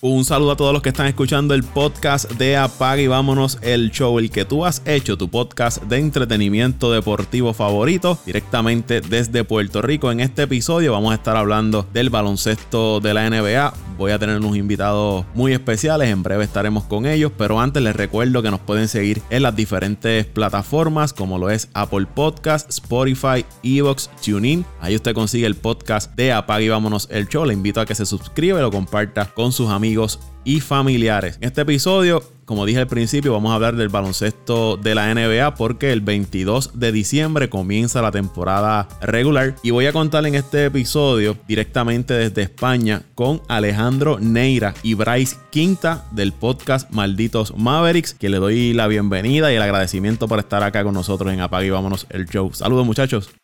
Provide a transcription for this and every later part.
Un saludo a todos los que están escuchando el podcast de Apaga y Vámonos el Show, el que tú has hecho, tu podcast de entretenimiento deportivo favorito, directamente desde Puerto Rico. En este episodio vamos a estar hablando del baloncesto de la NBA. Voy a tener unos invitados muy especiales, en breve estaremos con ellos, pero antes les recuerdo que nos pueden seguir en las diferentes plataformas como lo es Apple Podcast, Spotify, Evox, TuneIn. Ahí usted consigue el podcast de Apaga y Vámonos el Show. Le invito a que se suscriba y lo comparta con sus amigos y familiares. En este episodio, como dije al principio, vamos a hablar del baloncesto de la NBA porque el 22 de diciembre comienza la temporada regular y voy a contar en este episodio directamente desde España con Alejandro Neira y Bryce Quinta del podcast Malditos Mavericks, que le doy la bienvenida y el agradecimiento por estar acá con nosotros en Apague y Vámonos el Show. Saludos muchachos.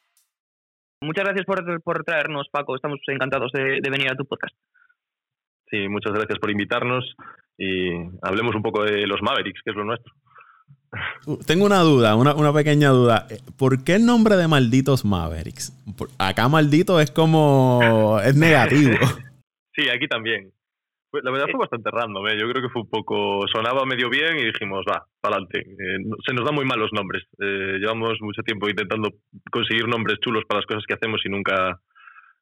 Muchas gracias por, traernos, Paco. Estamos encantados de venir a tu podcast. Muchas gracias por invitarnos y hablemos un poco de los Mavericks, que es lo nuestro. Uh, tengo una duda, una, pequeña duda. ¿Por qué el nombre de malditos Mavericks? Acá maldito es como... es negativo. Sí, aquí también. La verdad fue bastante random, ¿eh? yo creo que fue un poco... Sonaba medio bien y dijimos, va, para adelante. Eh, se nos dan muy mal los nombres. Eh, llevamos mucho tiempo intentando conseguir nombres chulos para las cosas que hacemos y nunca,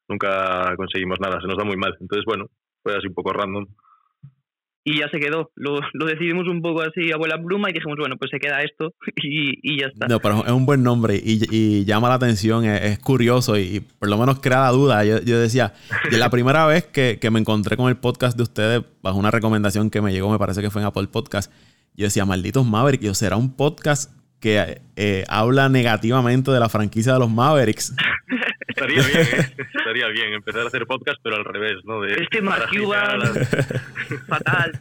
nunca conseguimos nada. Se nos da muy mal. Entonces, bueno, fue así un poco random. Y ya se quedó. Lo, decidimos un poco así, abuela pluma, y dijimos, bueno, pues se queda esto y, ya está. No, pero es un buen nombre y, llama la atención, es, curioso y, por lo menos crea la duda. Yo, decía, la primera vez que, me encontré con el podcast de ustedes, bajo una recomendación que me llegó, me parece que fue en Apple Podcast, yo decía, malditos Mavericks, o será un podcast que eh, habla negativamente de la franquicia de los Mavericks. Estaría bien, ¿eh? estaría bien empezar a hacer podcast, pero al revés, ¿no? De, este Mark fatal.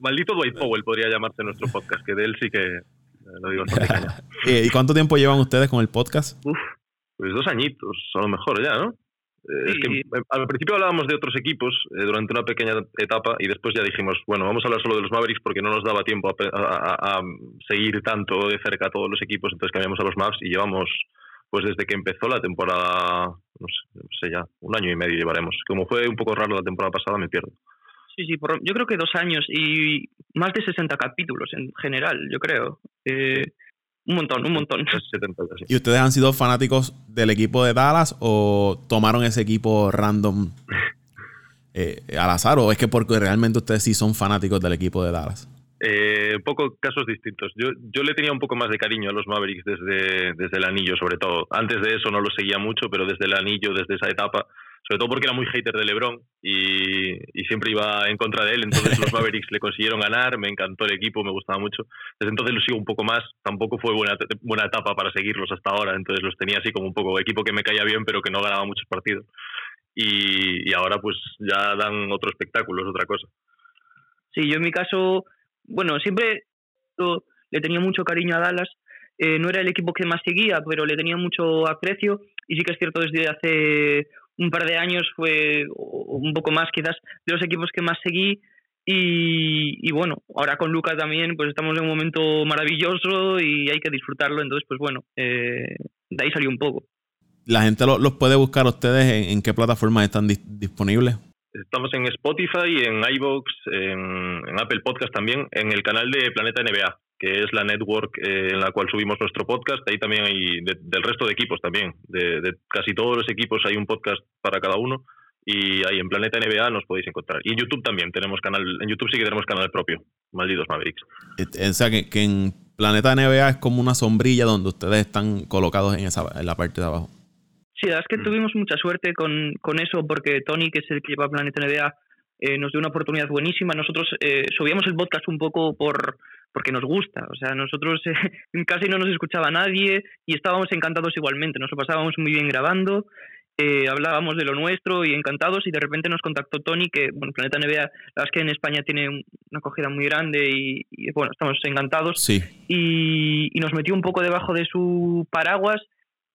Maldito Dwight Powell podría llamarse nuestro podcast, que de él sí que eh, lo digo ¿Y cuánto tiempo llevan ustedes con el podcast? Uf, pues dos añitos, a lo mejor ya, ¿no? Eh, es que al principio hablábamos de otros equipos durante una pequeña etapa y después ya dijimos, bueno, vamos a hablar solo de los Mavericks porque no nos daba tiempo a, a seguir tanto de cerca a todos los equipos, entonces cambiamos a los Mavs y llevamos pues desde que empezó la temporada, no sé, ya, un año y medio llevaremos. Como fue un poco raro la temporada pasada, me pierdo. Sí, sí, yo creo que dos años y más de 60 capítulos en general, yo creo. Eh, un montón, un montón. ¿Y ustedes han sido fanáticos del equipo de Dallas o tomaron ese equipo random eh, al azar? ¿O es que porque realmente ustedes sí son fanáticos del equipo de Dallas? Eh, un poco casos distintos. Yo, yo le tenía un poco más de cariño a los Mavericks desde, desde el anillo, sobre todo. Antes de eso no lo seguía mucho, pero desde el anillo, desde esa etapa, sobre todo porque era muy hater de LeBron y, y siempre iba en contra de él. Entonces los Mavericks le consiguieron ganar, me encantó el equipo, me gustaba mucho. Desde entonces los sigo un poco más. Tampoco fue buena, buena etapa para seguirlos hasta ahora, entonces los tenía así como un poco equipo que me caía bien, pero que no ganaba muchos partidos. Y, y ahora pues ya dan otro espectáculo, es otra cosa. Sí, yo en mi caso bueno, siempre le tenía mucho cariño a Dallas. Eh, no era el equipo que más seguía, pero le tenía mucho aprecio. Y sí que es cierto, desde hace un par de años fue un poco más quizás de los equipos que más seguí. Y, bueno, ahora con Lucas también, pues estamos en un momento maravilloso y hay que disfrutarlo. Entonces, pues bueno, eh, de ahí salió un poco. ¿La gente los puede buscar ustedes? ¿En, qué plataformas están disponibles? Estamos en Spotify, en iVoox, en, Apple Podcast también, en el canal de Planeta NBA, que es la network eh, en la cual subimos nuestro podcast. Ahí también hay del resto de equipos también. De, casi todos los equipos hay un podcast para cada uno. Y ahí en Planeta NBA nos podéis encontrar. Y en YouTube también tenemos canal. En YouTube sí que tenemos canal propio. Malditos Mavericks. O sea que, en Planeta NBA es como una sombrilla donde ustedes están colocados en, esa, en la parte de abajo. Sí, la verdad es que mm. tuvimos mucha suerte con, con, eso porque Tony, que es el que lleva Planeta NBA, eh, nos dio una oportunidad buenísima. Nosotros eh, subíamos el podcast un poco por porque nos gusta. O sea, nosotros eh, casi no nos escuchaba nadie y estábamos encantados igualmente. Nos lo pasábamos muy bien grabando, hablábamos de lo nuestro y encantados y de repente nos contactó Tony, que, bueno, Planeta NBA, la verdad es que en España tiene una acogida muy grande y, bueno, estamos encantados. Sí. Y, y nos metió un poco debajo de su paraguas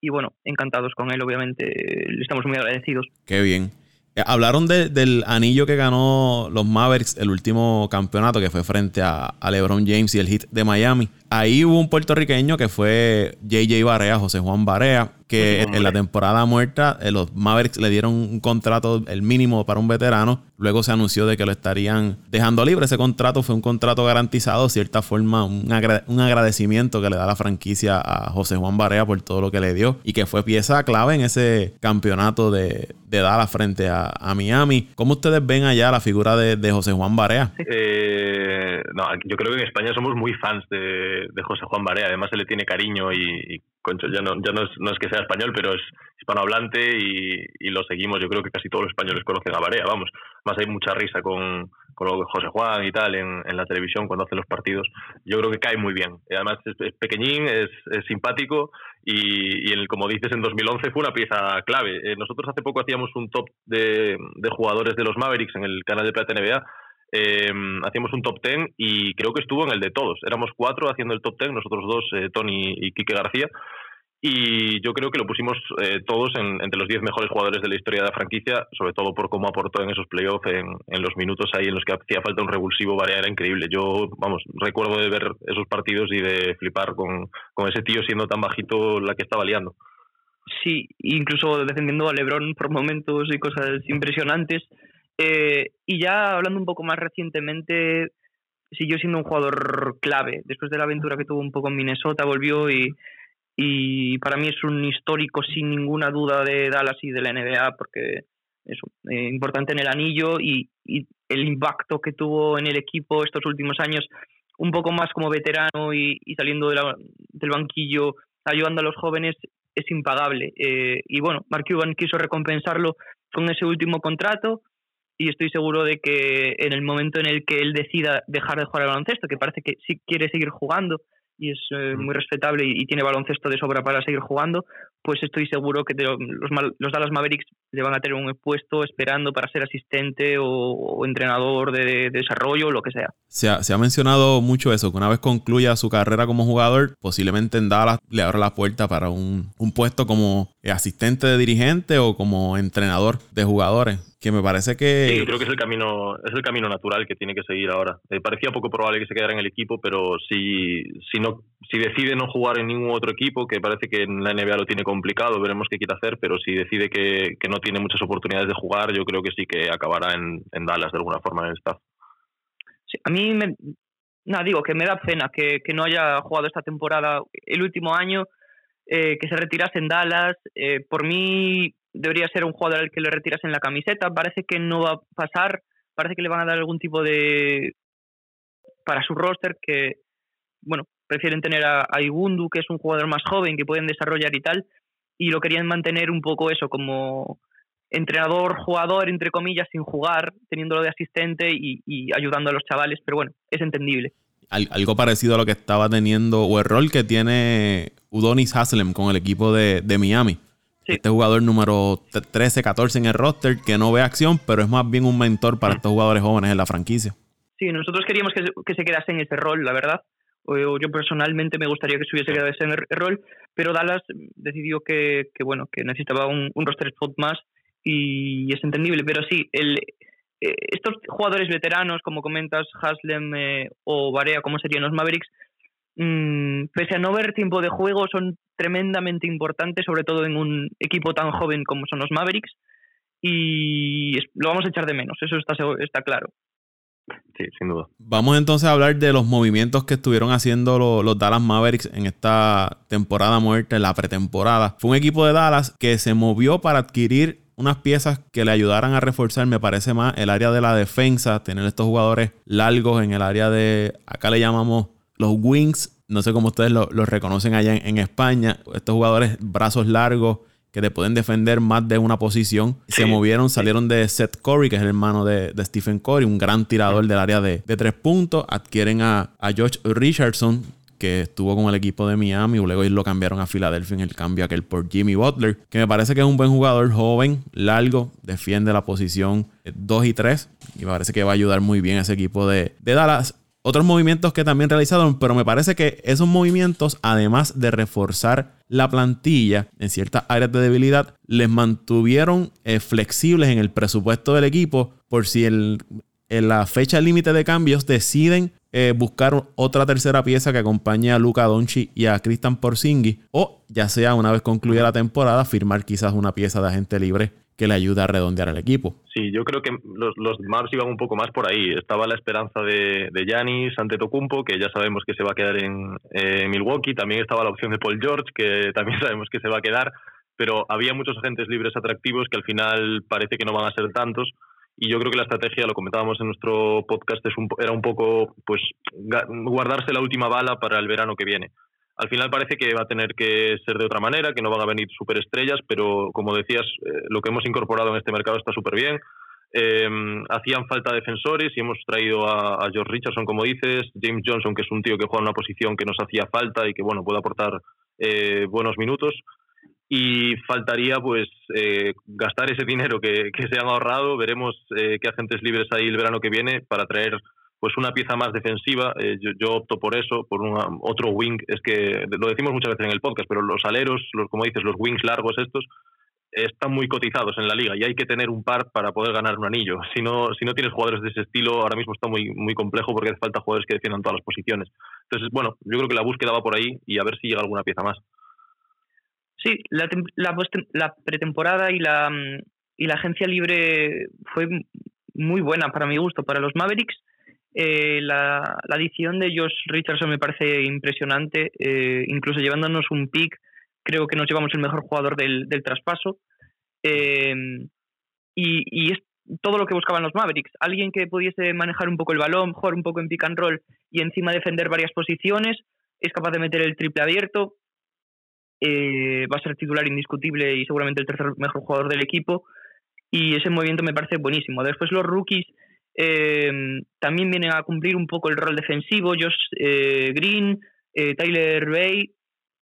y bueno, encantados con él, obviamente, le estamos muy agradecidos. Qué bien. Eh, hablaron del anillo que ganó los Mavericks, el último campeonato que fue frente a, LeBron James y el Heat de Miami. Ahí hubo un puertorriqueño que fue JJ Barea, José Juan Barea, que en la temporada muerta eh, los Mavericks le dieron un contrato, el mínimo para un veterano. Luego se anunció de que lo estarían dejando libre. Ese contrato fue un contrato garantizado, de cierta forma, un, agradecimiento que le da la franquicia a José Juan Barea por todo lo que le dio y que fue pieza clave en ese campeonato de, de Dallas frente a, Miami. ¿Cómo ustedes ven allá la figura de, José Juan Barea? Eh, no, yo creo que en España somos muy fans de, José Juan Barea. Además, se le tiene cariño y, concho, ya, no, es, que sea español, pero es hispanohablante y, y, lo seguimos. Yo creo que casi todos los españoles conocen a Barea, vamos. Más hay mucha risa con, con lo de José Juan y tal en, la televisión cuando hace los partidos. Yo creo que cae muy bien. Y además es, pequeñín, es, simpático y, y como dices, en 2011 fue una pieza clave. Eh, nosotros hace poco hacíamos un top de, de jugadores de los Mavericks en el canal de Plata NBA eh, hacíamos un top ten y creo que estuvo en el de todos. Éramos cuatro haciendo el top ten, nosotros dos, eh, Tony y Quique García. Y yo creo que lo pusimos eh, todos entre los diez mejores jugadores de la historia de la franquicia, sobre todo por cómo aportó en esos playoffs, en, en los minutos ahí en los que hacía falta un revulsivo, Varea era increíble. Yo, vamos, recuerdo de ver esos partidos y de flipar con, con ese tío siendo tan bajito la que estaba liando. Sí, incluso defendiendo a Lebron por momentos y cosas impresionantes. Eh, y ya hablando un poco más recientemente, siguió siendo un jugador clave. Después de la aventura que tuvo un poco en Minnesota, volvió y, y para mí es un histórico sin ninguna duda de Dallas y de la NBA porque es eh, importante en el anillo y, y, el impacto que tuvo en el equipo estos últimos años, un poco más como veterano y, y saliendo de del banquillo, ayudando a los jóvenes, es impagable. Eh, y bueno, Mark Cuban quiso recompensarlo con ese último contrato y estoy seguro de que en el momento en el que él decida dejar de jugar al baloncesto, que parece que sí quiere seguir jugando y es eh, muy respetable y, tiene baloncesto de sobra para seguir jugando, pues estoy seguro que los, los, Dallas Mavericks le van a tener un puesto esperando para ser asistente o, entrenador de, desarrollo o lo que sea. Se ha, se ha, mencionado mucho eso, que una vez concluya su carrera como jugador, posiblemente en Dallas le abra la puerta para un, un puesto como asistente de dirigente o como entrenador de jugadores que me parece que... Sí, creo que es el camino, es el camino natural que tiene que seguir ahora. Eh, parecía poco probable que se quedara en el equipo, pero si, si, no, si decide no jugar en ningún otro equipo, que parece que en la NBA lo tiene complicado, veremos qué quiere hacer, pero si decide que, que no tiene muchas oportunidades de jugar, yo creo que sí que acabará en, en Dallas de alguna forma en el staff. A mí, me, no, digo que me da pena que, que no haya jugado esta temporada el último año. Eh, que se retirase en Dallas. Eh, por mí, debería ser un jugador al que le retiras en la camiseta. Parece que no va a pasar. Parece que le van a dar algún tipo de. para su roster que, bueno, prefieren tener a, a Igundu, que es un jugador más joven, que pueden desarrollar y tal. Y lo querían mantener un poco eso, como entrenador, jugador, entre comillas, sin jugar, teniéndolo de asistente y, y ayudando a los chavales. Pero bueno, es entendible. algo parecido a lo que estaba teniendo, o el rol que tiene Udonis Haslem con el equipo de, de Miami este jugador número 13, 14 en el roster que no ve acción, pero es más bien un mentor para estos jugadores jóvenes en la franquicia. Sí, nosotros queríamos que, que se quedase en ese rol, la verdad. Yo personalmente me gustaría que se hubiese quedado ese rol, pero Dallas decidió que, bueno, que necesitaba un, roster spot más y es entendible. Pero sí, el, eh, estos jugadores veteranos, como comentas, Haslem eh, o Barea, como serían los Mavericks, mmm, pese a no ver tiempo de juego, son tremendamente importantes, sobre todo en un equipo tan joven como son los Mavericks, y lo vamos a echar de menos, eso está, está claro. Sí, sin duda. Vamos entonces a hablar de los movimientos que estuvieron haciendo los, los, Dallas Mavericks en esta temporada muerta, en la pretemporada. Fue un equipo de Dallas que se movió para adquirir unas piezas que le ayudaran a reforzar, me parece más, el área de la defensa, tener estos jugadores largos en el área de, acá le llamamos los wings, no sé cómo ustedes los reconocen allá en, España, estos jugadores brazos largos que te pueden defender más de una posición. Se movieron, salieron de Seth Curry, que es el hermano de, Stephen Curry, un gran tirador del área de, tres puntos. Adquieren a, a George Richardson, que estuvo con el equipo de Miami, y luego lo cambiaron a Filadelfia en el cambio aquel por Jimmy Butler, que me parece que es un buen jugador joven, largo, defiende la posición 2 y 3, y me parece que va a ayudar muy bien a ese equipo de, de Dallas otros movimientos que también realizaron, pero me parece que esos movimientos, además de reforzar la plantilla en ciertas áreas de debilidad, les mantuvieron eh, flexibles en el presupuesto del equipo por si en la fecha límite de cambios deciden eh, buscar otra tercera pieza que acompañe a Luca Donchi y a Christian Porzingis o ya sea una vez concluida la temporada firmar quizás una pieza de agente libre que le ayude a redondear al equipo. Sí, yo creo que los, los iban un poco más por ahí. Estaba la esperanza de, de ante Tocumpo, que ya sabemos que se va a quedar en Milwaukee. También estaba la opción de Paul George, que también sabemos que se va a quedar. Pero había muchos agentes libres atractivos que al final parece que no van a ser tantos. Y yo creo que la estrategia, lo comentábamos en nuestro podcast, es un, era un poco pues guardarse la última bala para el verano que viene al final parece que va a tener que ser de otra manera, que no van a venir superestrellas, pero como decías, eh, lo que hemos incorporado en este mercado está súper bien. Em, hacían falta defensores y hemos traído a, George Richardson, como dices, James Johnson, que es un tío que juega en una posición que nos hacía falta y que bueno puede aportar eh, buenos minutos. Y faltaría pues eh, gastar ese dinero que, que, se han ahorrado. Veremos qué agentes libres hay el verano que viene para traer pues una pieza más defensiva. Eh, yo, opto por eso, por un otro wing. Es que lo decimos muchas veces en el podcast, pero los aleros, los, como dices, los wings largos estos, están muy cotizados en la liga y hay que tener un par para poder ganar un anillo. Si no, si no tienes jugadores de ese estilo, ahora mismo está muy, muy complejo porque hace falta jugadores que defiendan todas las posiciones. Entonces, bueno, yo creo que la búsqueda va por ahí y a ver si llega alguna pieza más. Sí, la, la, la pretemporada y la, y la agencia libre fue muy buena para mi gusto, para los Mavericks eh, la, la, adición de Josh Richardson me parece impresionante, eh, incluso llevándonos un pick, creo que nos llevamos el mejor jugador del, del traspaso. Eh, y, y, es todo lo que buscaban los Mavericks, alguien que pudiese manejar un poco el balón, jugar un poco en pick and roll y encima defender varias posiciones, es capaz de meter el triple abierto, va a ser titular indiscutible y seguramente el tercer mejor jugador del equipo. Y ese movimiento me parece buenísimo. Después los rookies eh, también vienen a cumplir un poco el rol defensivo, Josh eh, Green, eh, Tyler Bay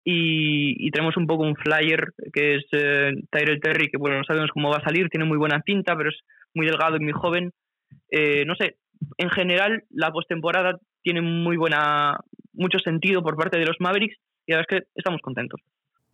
y, tenemos un poco un flyer que es eh, Tyrell Terry, que bueno, no sabemos cómo va a salir, tiene muy buena pinta, pero es muy delgado y muy joven. no sé, en general la postemporada tiene muy buena, mucho sentido por parte de los Mavericks y la verdad es que estamos contentos.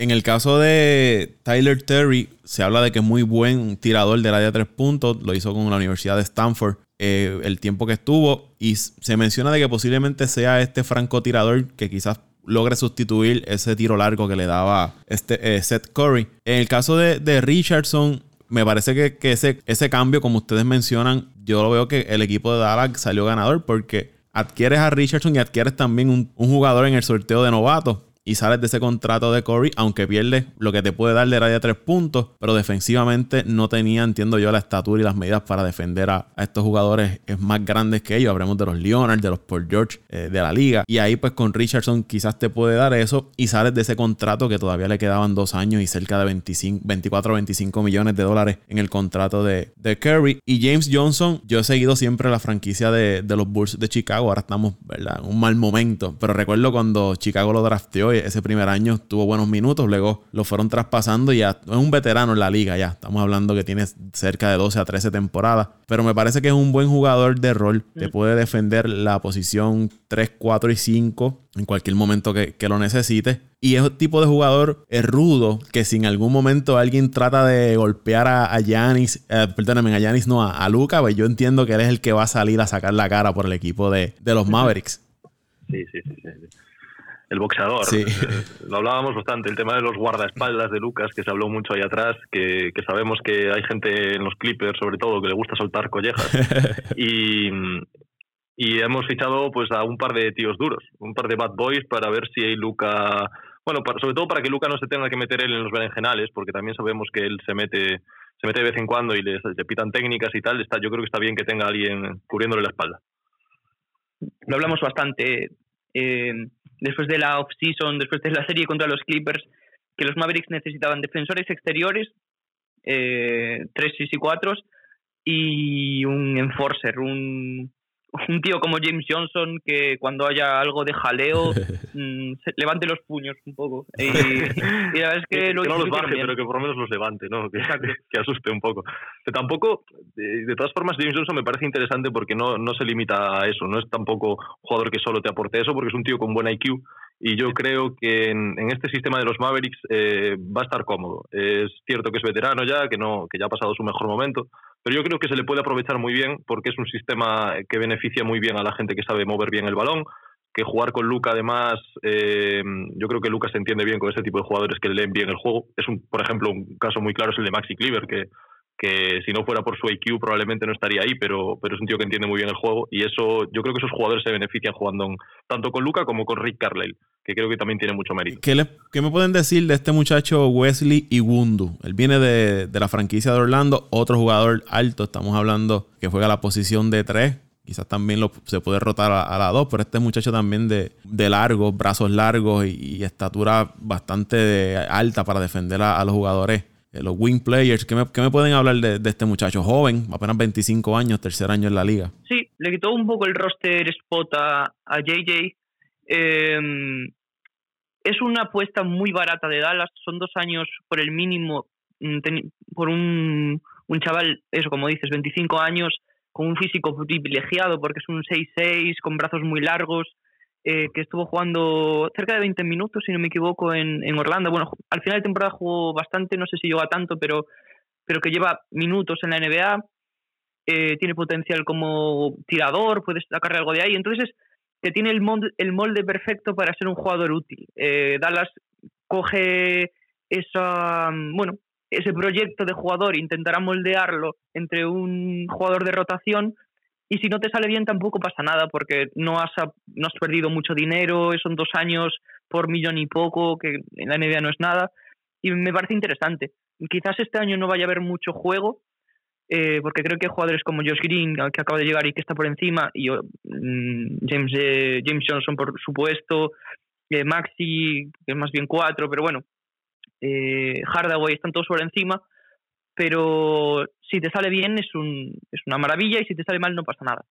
En el caso de Tyler Terry, se habla de que es muy buen tirador del área de tres puntos. Lo hizo con la Universidad de Stanford eh, el tiempo que estuvo. Y se menciona de que posiblemente sea este francotirador que quizás logre sustituir ese tiro largo que le daba este, eh, Seth Curry. En el caso de, Richardson, me parece que, ese, ese cambio, como ustedes mencionan, yo lo veo que el equipo de Dallas salió ganador porque adquieres a Richardson y adquieres también un, un jugador en el sorteo de novatos y sales de ese contrato de Corey, aunque pierdes lo que te puede dar de de tres puntos, pero defensivamente no tenía, entiendo yo, la estatura y las medidas para defender a, estos jugadores más grandes que ellos. Hablemos de los Leonard, de los Paul George eh, de la liga. Y ahí, pues con Richardson quizás te puede dar eso y sales de ese contrato que todavía le quedaban dos años y cerca de 25, 24 o 25 millones de dólares en el contrato de, de Curry. Y James Johnson, yo he seguido siempre la franquicia de, de los Bulls de Chicago. Ahora estamos, ¿verdad? En un mal momento, pero recuerdo cuando Chicago lo drafteó ese primer año tuvo buenos minutos, luego lo fueron traspasando y ya es un veterano en la liga ya. Estamos hablando que tiene cerca de 12 a 13 temporadas, pero me parece que es un buen jugador de rol, que mm. puede defender la posición 3, 4 y 5 en cualquier momento que, lo necesite. Y es un tipo de jugador es rudo que si en algún momento alguien trata de golpear a Yanis, eh, perdóname, a Yanis no, a, Luca, pues yo entiendo que él es el que va a salir a sacar la cara por el equipo de, de los Mavericks. Sí, sí, sí. sí el boxeador. Eh, lo hablábamos bastante, el tema de los guardaespaldas de Lucas, que se habló mucho ahí atrás, que, sabemos que hay gente en los Clippers, sobre todo, que le gusta soltar collejas. y, y hemos fichado pues a un par de tíos duros, un par de bad boys para ver si hay Luca... Bueno, sobre todo para que Luca no se tenga que meter él en los berenjenales, porque también sabemos que él se mete se mete de vez en cuando y le, pitan técnicas y tal. Está, yo creo que está bien que tenga alguien cubriéndole la espalda. Lo hablamos bastante. Eh, después de la off-season, después de la serie contra los Clippers, que los Mavericks necesitaban defensores exteriores, eh, tres y cuatro, y un enforcer, un, un tío como James Johnson que cuando haya algo de jaleo mm, levante los puños un poco. Y, la verdad es que, no los baje, pero que por lo menos los levante, ¿no? Que, que asuste un poco. Pero tampoco, de, todas formas, James Johnson me parece interesante porque no, no se limita a eso. No es tampoco un jugador que solo te aporte eso, porque es un tío con buen IQ. Y yo creo que en, este sistema de los Mavericks eh, va a estar cómodo. Es cierto que es veterano ya, que, no, que ya ha pasado su mejor momento, pero yo creo que se le puede aprovechar muy bien porque es un sistema que beneficia muy bien a la gente que sabe mover bien el balón, que jugar con Luca además, eh, yo creo que Luca se entiende bien con este tipo de jugadores que leen bien el juego. Es un, por ejemplo, un caso muy claro es el de Maxi Cleaver, que, que si no fuera por su IQ probablemente no estaría ahí, pero, pero es un tío que entiende muy bien el juego y eso yo creo que esos jugadores se benefician jugando tanto con Luca como con Rick Carlisle, que creo que también tiene mucho mérito. ¿Qué, ¿Qué, me pueden decir de este muchacho Wesley Iwundu? Él viene de, de, la franquicia de Orlando, otro jugador alto, estamos hablando que juega la posición de tres. Quizás también se puede rotar a, la dos, pero este muchacho también de, de largos, brazos largos y, estatura bastante alta para defender a los jugadores los wing players. ¿Qué me, me pueden hablar de, este muchacho joven, apenas 25 años, tercer año en la liga? Sí, le quitó un poco el roster spot a, JJ. Em, es una apuesta muy barata de Dallas. Son dos años por el mínimo mm, por un, un chaval, eso como dices, 25 años, con un físico privilegiado porque es un 6'6, con brazos muy largos, eh, que estuvo jugando cerca de 20 minutos, si no me equivoco, en, en, Orlando. Bueno, al final de temporada jugó bastante, no sé si llegó a tanto, pero, pero que lleva minutos en la NBA. Eh, tiene potencial como tirador, puede sacarle algo de ahí. Entonces, que tiene el molde, el molde perfecto para ser un jugador útil. Eh, Dallas coge esa, bueno, ese proyecto de jugador, intentará moldearlo entre un jugador de rotación y si no te sale bien tampoco pasa nada porque no has, no has perdido mucho dinero, son dos años por millón y poco, que en la NBA no es nada. Y me parece interesante. Quizás este año no vaya a haber mucho juego, eh, porque creo que jugadores como Josh Green, que acaba de llegar y que está por encima, y mm, James, eh, James Johnson, por supuesto, eh, Maxi, que es más bien cuatro, pero bueno, Hardaway están todos por encima pero si te sale bien es, un, es una maravilla y si te sale mal no pasa nada.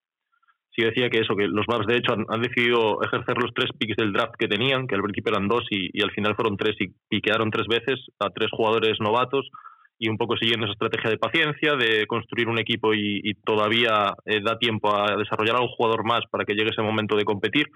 Sí, decía que eso, que los Mavs de hecho han, decidido ejercer los tres picks del draft que tenían, que al principio eran dos y, y al final fueron tres y piquearon tres veces a tres jugadores novatos y un poco siguiendo esa estrategia de paciencia, de construir un equipo y, todavía eh, da tiempo a desarrollar a un jugador más para que llegue ese momento de competir,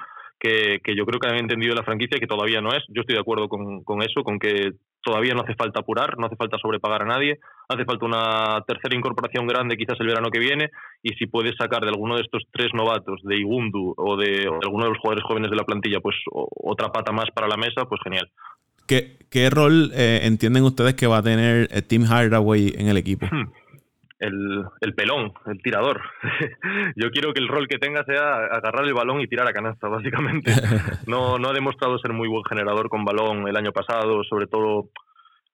que, que, yo creo que han entendido la franquicia y que todavía no es. Yo estoy de acuerdo con, con eso, con que todavía no hace falta apurar, no hace falta sobrepagar a nadie, hace falta una tercera incorporación grande quizás el verano que viene y si puedes sacar de alguno de estos tres novatos, de Igundu o de, alguno de los jugadores jóvenes de la plantilla, pues otra pata más para la mesa, pues genial. ¿Qué, qué rol eh, entienden ustedes que va a tener eh, Tim Hardaway en el equipo? Hmm. El, el, pelón, el tirador. Yo quiero que el rol que tenga sea agarrar el balón y tirar a canasta, básicamente. No, no ha demostrado ser muy buen generador con balón el año pasado, sobre todo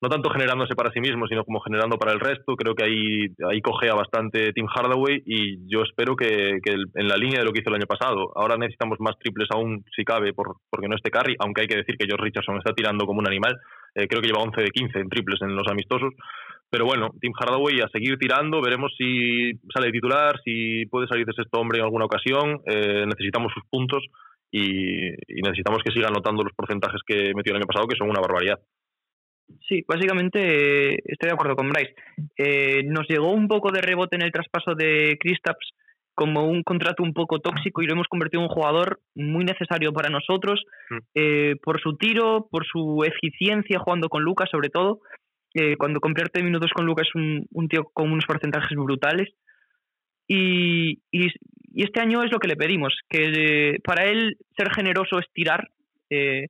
no tanto generándose para sí mismo, sino como generando para el resto. Creo que ahí, ahí cogea bastante Tim Hardaway y yo espero que, en la línea de lo que hizo el año pasado. Ahora necesitamos más triples aún, si cabe, por, porque no esté Curry, aunque hay que decir que George Richardson está tirando como un animal. Eh, creo que lleva 11 de 15 en triples en los amistosos. Pero bueno, Tim Hardaway a seguir tirando, veremos si sale titular, si puede salir de este hombre en alguna ocasión. Eh, necesitamos sus puntos y, y necesitamos que siga anotando los porcentajes que metió el año pasado, que son una barbaridad. Sí, básicamente estoy de acuerdo con Bryce. Eh, nos llegó un poco de rebote en el traspaso de Kristaps como un contrato un poco tóxico y lo hemos convertido en un jugador muy necesario para nosotros mm. eh, por su tiro, por su eficiencia jugando con Lucas sobre todo. Eh, cuando convierte minutos con Lucas es un, un, tío con unos porcentajes brutales. Y, y, este año es lo que le pedimos, que para él ser generoso es tirar. que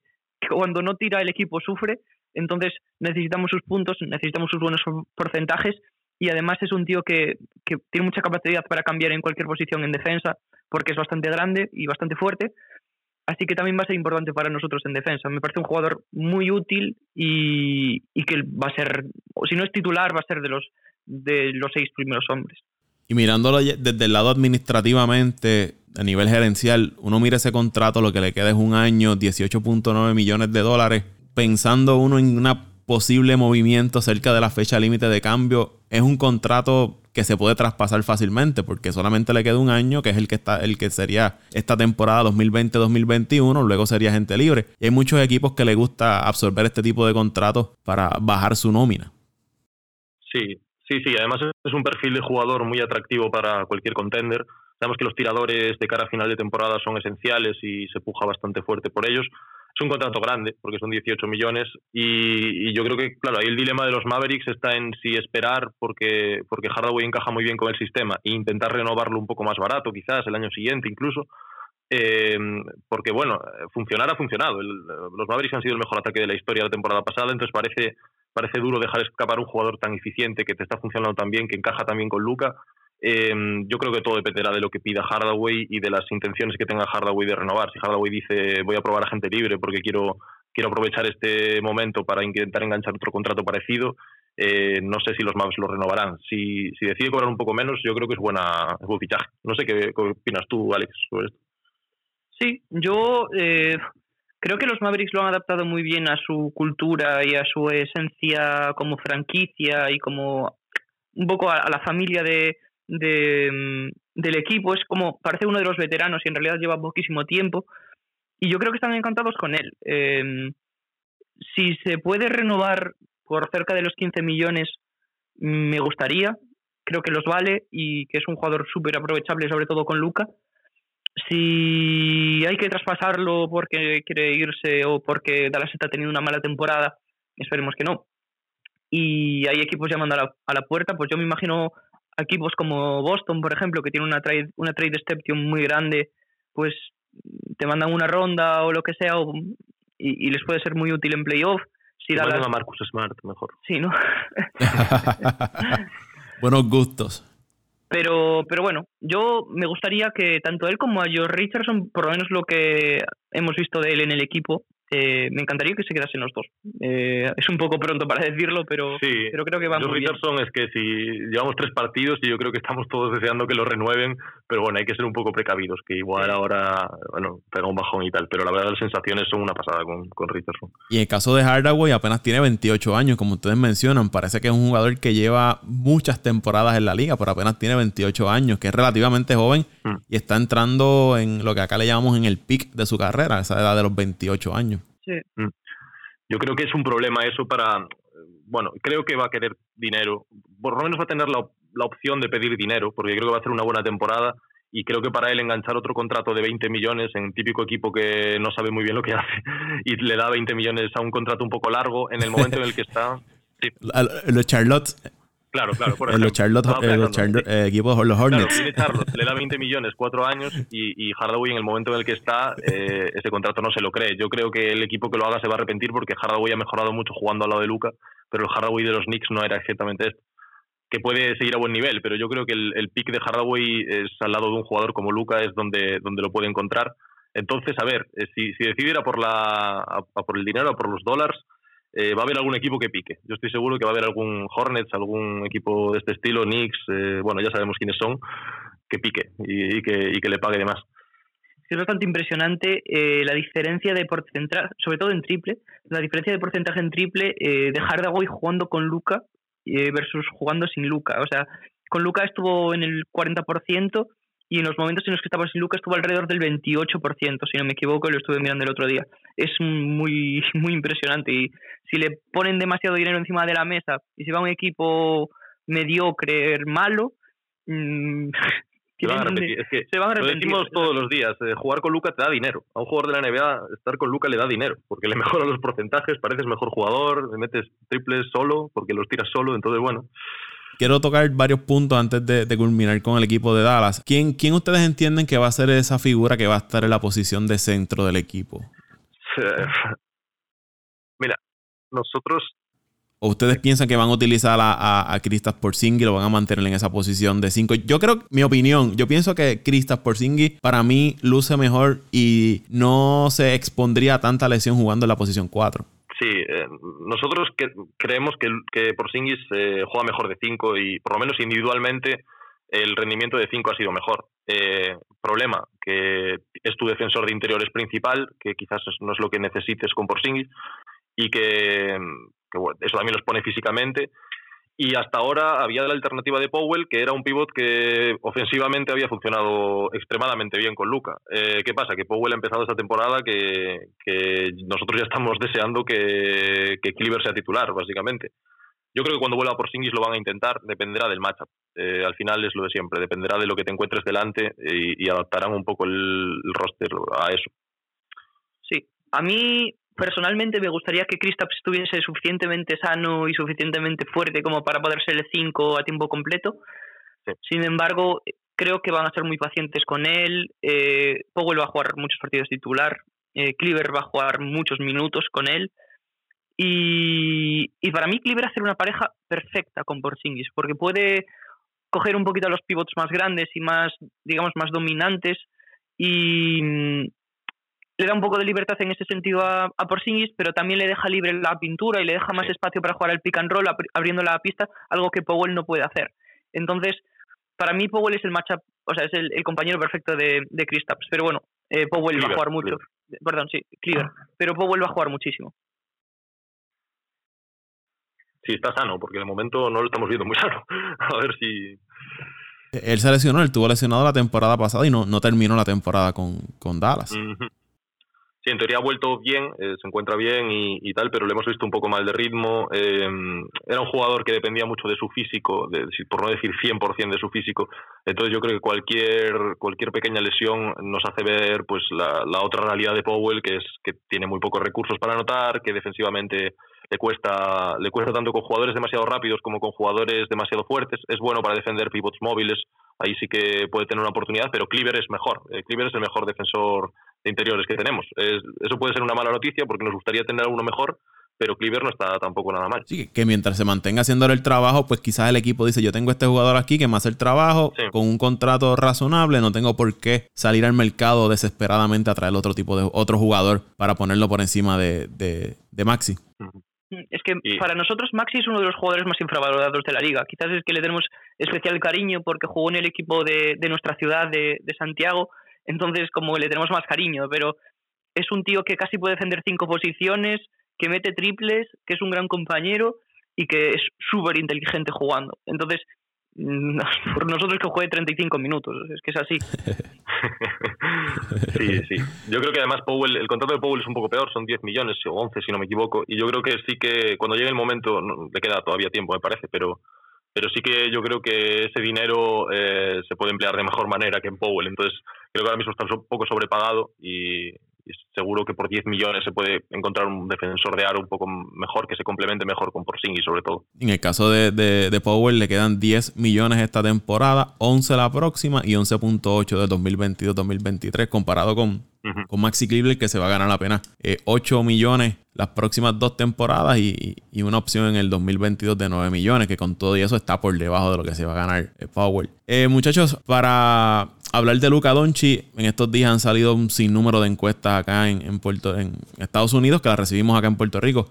cuando no tira el equipo sufre entonces necesitamos sus puntos, necesitamos sus buenos porcentajes y además es un tío que, tiene mucha capacidad para cambiar en cualquier posición en defensa porque es bastante grande y bastante fuerte. Así que también va a ser importante para nosotros en defensa. Me parece un jugador muy útil y, que va a ser, si no es titular, va a ser de los, de los seis primeros hombres. Y mirándolo desde el lado administrativamente, a nivel gerencial, uno mira ese contrato, lo que le queda es un año, 18.9 millones de dólares pensando uno en un posible movimiento cerca de la fecha límite de cambio, es un contrato que se puede traspasar fácilmente porque solamente le queda un año, que es el que está el que sería esta temporada 2020-2021, luego sería gente libre. Hay muchos equipos que le gusta absorber este tipo de contratos para bajar su nómina. Sí, sí, sí, además es un perfil de jugador muy atractivo para cualquier contender. Sabemos que los tiradores de cara a final de temporada son esenciales y se puja bastante fuerte por ellos. Es un contrato grande, porque son 18 millones, y, yo creo que, claro, ahí el dilema de los Mavericks está en si esperar porque, porque Hardaway encaja muy bien con el sistema e intentar renovarlo un poco más barato, quizás el año siguiente incluso, eh, porque bueno, funcionar ha funcionado. los Mavericks han sido el mejor ataque de la historia de la temporada pasada, entonces parece, parece duro dejar escapar un jugador tan eficiente que te está funcionando tan bien, que encaja también con Luca. Eh, yo creo que todo dependerá de lo que pida Hardaway y de las intenciones que tenga Hardaway de renovar. Si Hardaway dice voy a probar a gente libre porque quiero, quiero aprovechar este momento para intentar enganchar otro contrato parecido, eh, no sé si los Mavs lo renovarán. Si, si decide cobrar un poco menos, yo creo que es, buena, es buen fichaje. No sé qué, opinas tú, Alex, sobre esto. Sí, yo eh, creo que los Mavericks lo han adaptado muy bien a su cultura y a su esencia como franquicia y como un poco a la familia de, de, del equipo. Es como, parece uno de los veteranos y en realidad lleva poquísimo tiempo. Y yo creo que están encantados con él. Em, si se puede renovar por cerca de los 15 millones, me gustaría. Creo que los vale y que es un jugador súper aprovechable, sobre todo con Luca. Si hay que traspasarlo porque quiere irse o porque Dallas está teniendo una mala temporada, esperemos que no. Y hay equipos llamando a la, a la puerta, pues yo me imagino equipos como Boston, por ejemplo, que tiene una trade, una trade exception muy grande, pues te mandan una ronda o lo que sea y, les puede ser muy útil en playoff. Si a Marcus Smart mejor. Sí, ¿no? Buenos gustos. Pero, pero bueno, yo me gustaría que tanto él como a George Richardson, por lo menos lo que hemos visto de él en el equipo, eh, me encantaría que se quedasen los dos. Eh, es un poco pronto para decirlo, pero, pero creo que va muy Richardson es que si llevamos tres partidos y yo creo que estamos todos deseando que lo renueven, pero bueno, hay que ser un poco precavidos, que igual ahora, bueno, pega un bajón y tal, pero la verdad las sensaciones son una pasada con, con Richardson. Y en el caso de Hardaway apenas tiene 28 años, como ustedes mencionan, parece que es un jugador que lleva muchas temporadas en la liga, pero apenas tiene 28 años, que es relativamente joven hmm. y está entrando en lo que acá le llamamos en el pic de su carrera, esa edad de los 28 años. Mm. Yo creo que es un problema eso para, bueno, creo que va a querer dinero, por lo menos va a tener la, la opción de pedir dinero, porque creo que va a hacer una buena temporada y creo que para él enganchar otro contrato de 20 millones en típico equipo que no sabe muy bien lo que hace y le da 20 millones a un contrato un poco largo en el momento en el que está... Los Charlotte Claro, claro. Por ejemplo, los Charlotte, los eh, equipos, los Hornets. le da 20 millones, cuatro años, y, y, Hardaway en el momento en el que está, eh, ese contrato no se lo cree. Yo creo que el equipo que lo haga se va a arrepentir porque Hardaway ha mejorado mucho jugando al lado de Luca, pero el Hardaway de los Knicks no era exactamente esto. Que puede seguir a buen nivel, pero yo creo que el, el pick de Hardaway es al lado de un jugador como Luca, es donde, donde lo puede encontrar. Entonces, a ver, eh, si, si decidiera por, la, por el dinero, por los dólares, eh, va a haber algún equipo que pique. Yo estoy seguro que va a haber algún Hornets, algún equipo de este estilo, Knicks, eh, bueno, ya sabemos quiénes son, que pique y, que, y que le pague de más. Es bastante impresionante eh, la diferencia de porcentaje, sobre todo en triple, la diferencia de porcentaje en triple de Hardaway jugando con Luca versus jugando sin Luca. O sea, con Luca estuvo en el 40% y en los momentos en los que estaba sin Luca estuvo alrededor del 28%, si no me equivoco, lo estuve mirando el otro día. Es muy, muy impresionante y si le ponen demasiado dinero encima de la mesa y se va un equipo mediocre, malo, mmm, se van a repetir. Es que Lo decimos todos los días, eh, jugar con Luca te da dinero. A un jugador de la NBA, estar con Luca le da dinero, porque le mejora los porcentajes, pareces mejor jugador, le metes triples solo, porque los tiras solo, entonces bueno. Quiero tocar varios puntos antes de, culminar con el equipo de Dallas. ¿Quién, ¿Quién ustedes entienden que va a ser esa figura que va a estar en la posición de centro del equipo? Mira, nosotros ¿O ustedes piensan que van a utilizar a, a, a Kristaps Porzingis y lo van a mantener en esa posición de 5? Yo creo, mi opinión, yo pienso que Kristaps Porzingis para mí luce mejor y no se expondría a tanta lesión jugando en la posición 4. Sí, eh, nosotros creemos que, que Porzingis eh, juega mejor de 5 y por lo menos individualmente el rendimiento de 5 ha sido mejor. Eh, problema, que es tu defensor de interiores principal, que quizás no es lo que necesites con Porzingis y que, eso también los pone físicamente y hasta ahora había la alternativa de Powell, que era un pivot que ofensivamente había funcionado extremadamente bien con Luca. Eh, ¿Qué pasa? Que Powell ha empezado esta temporada que, nosotros ya estamos deseando que, que sea titular, básicamente. Yo creo que cuando vuelva por Singis lo van a intentar, dependerá del matchup. Eh, al final es lo de siempre, dependerá de lo que te encuentres delante y, adaptarán un poco el, roster a eso. Sí, A mí, personalmente, me gustaría que Kristaps estuviese suficientemente sano y suficientemente fuerte como para poder ser el 5 a tiempo completo. Sin embargo, creo que van a ser muy pacientes con él. Eh, Powell va a jugar muchos partidos titular. Eh, Cleaver va a jugar muchos minutos con él. Y, para mí Cleaver hacer una pareja perfecta con Porzingis, porque puede coger un poquito a los pivots más grandes y más, digamos, más dominantes y le da un poco de libertad en ese sentido a, a Porzingis, pero también le deja libre la pintura y le deja más espacio para jugar al pick and roll abriendo la pista, algo que Powell no puede hacer. Entonces, para mí Powell es el matchup, o sea, es el, compañero perfecto de, de Kristaps, pero bueno, eh, Powell va a jugar mucho. Perdón, sí, Cleaver, pero Powell va a jugar muchísimo. Sí, está sano, porque de momento no lo estamos viendo muy sano. a ver si... Él se lesionó, él estuvo lesionado la temporada pasada y no, no terminó la temporada con, con Dallas. Sí, en teoría ha vuelto bien, eh, se encuentra bien y, tal, pero le hemos visto un poco mal de ritmo. Eh, era un jugador que dependía mucho de su físico, de, por no decir 100% de su físico. Entonces yo creo que cualquier, cualquier pequeña lesión nos hace ver pues la, la otra realidad de Powell, que es que tiene muy pocos recursos para anotar, que defensivamente le cuesta, le cuesta tanto con jugadores demasiado rápidos como con jugadores demasiado fuertes. Es bueno para defender pivots móviles, ahí sí que puede tener una oportunidad, pero Cleaver es mejor. Eh, Cleaver es el mejor defensor de interiores que tenemos. eso puede ser una mala noticia porque nos gustaría tener uno mejor, pero Cleaver no está tampoco nada mal. Sí, que mientras se mantenga haciendo el trabajo, pues quizás el equipo dice, yo tengo este jugador aquí que me hace el trabajo con un contrato razonable, no tengo por qué salir al mercado desesperadamente a traer otro tipo de otro jugador para ponerlo por encima de, de, Maxi. Es que para nosotros Maxi es uno de los jugadores más infravalorados de la liga. Quizás es que le tenemos especial cariño porque jugó en el equipo de, de nuestra ciudad, de, de Santiago, entonces como le tenemos más cariño, pero es un tío que casi puede defender cinco posiciones, que mete triples, que es un gran compañero y que es súper inteligente jugando. Entonces, mm, por nosotros que juegue 35 minutos, es que es así. sí, sí. Yo creo que además Powell, el contrato de Powell es un poco peor, son 10 millones o 11 si no me equivoco, y yo creo que sí que cuando llegue el momento, le queda todavía tiempo me parece, pero pero sí que yo creo que ese dinero eh, se puede emplear de mejor manera que en Powell. Entonces, creo que ahora mismo está un poco sobrepagado y, seguro que por 10 millones se puede encontrar un defensor de aro un poco mejor, que se complemente mejor con Porzingis sobre todo. En el caso de, de, Powell le quedan 10 millones esta temporada, 11 la próxima y 11.8 de 2022-2023 comparado con con Maxi Cleveland que se va a ganar apenas eh, 8 millones las próximas dos temporadas y, una opción en el 2022 de 9 millones, que con todo y eso está por debajo de lo que se va a ganar eh, Power. Eh, muchachos, para hablar de Luca Donchi, en estos días han salido un sinnúmero de encuestas acá en, Puerto, en Estados Unidos, que las recibimos acá en Puerto Rico.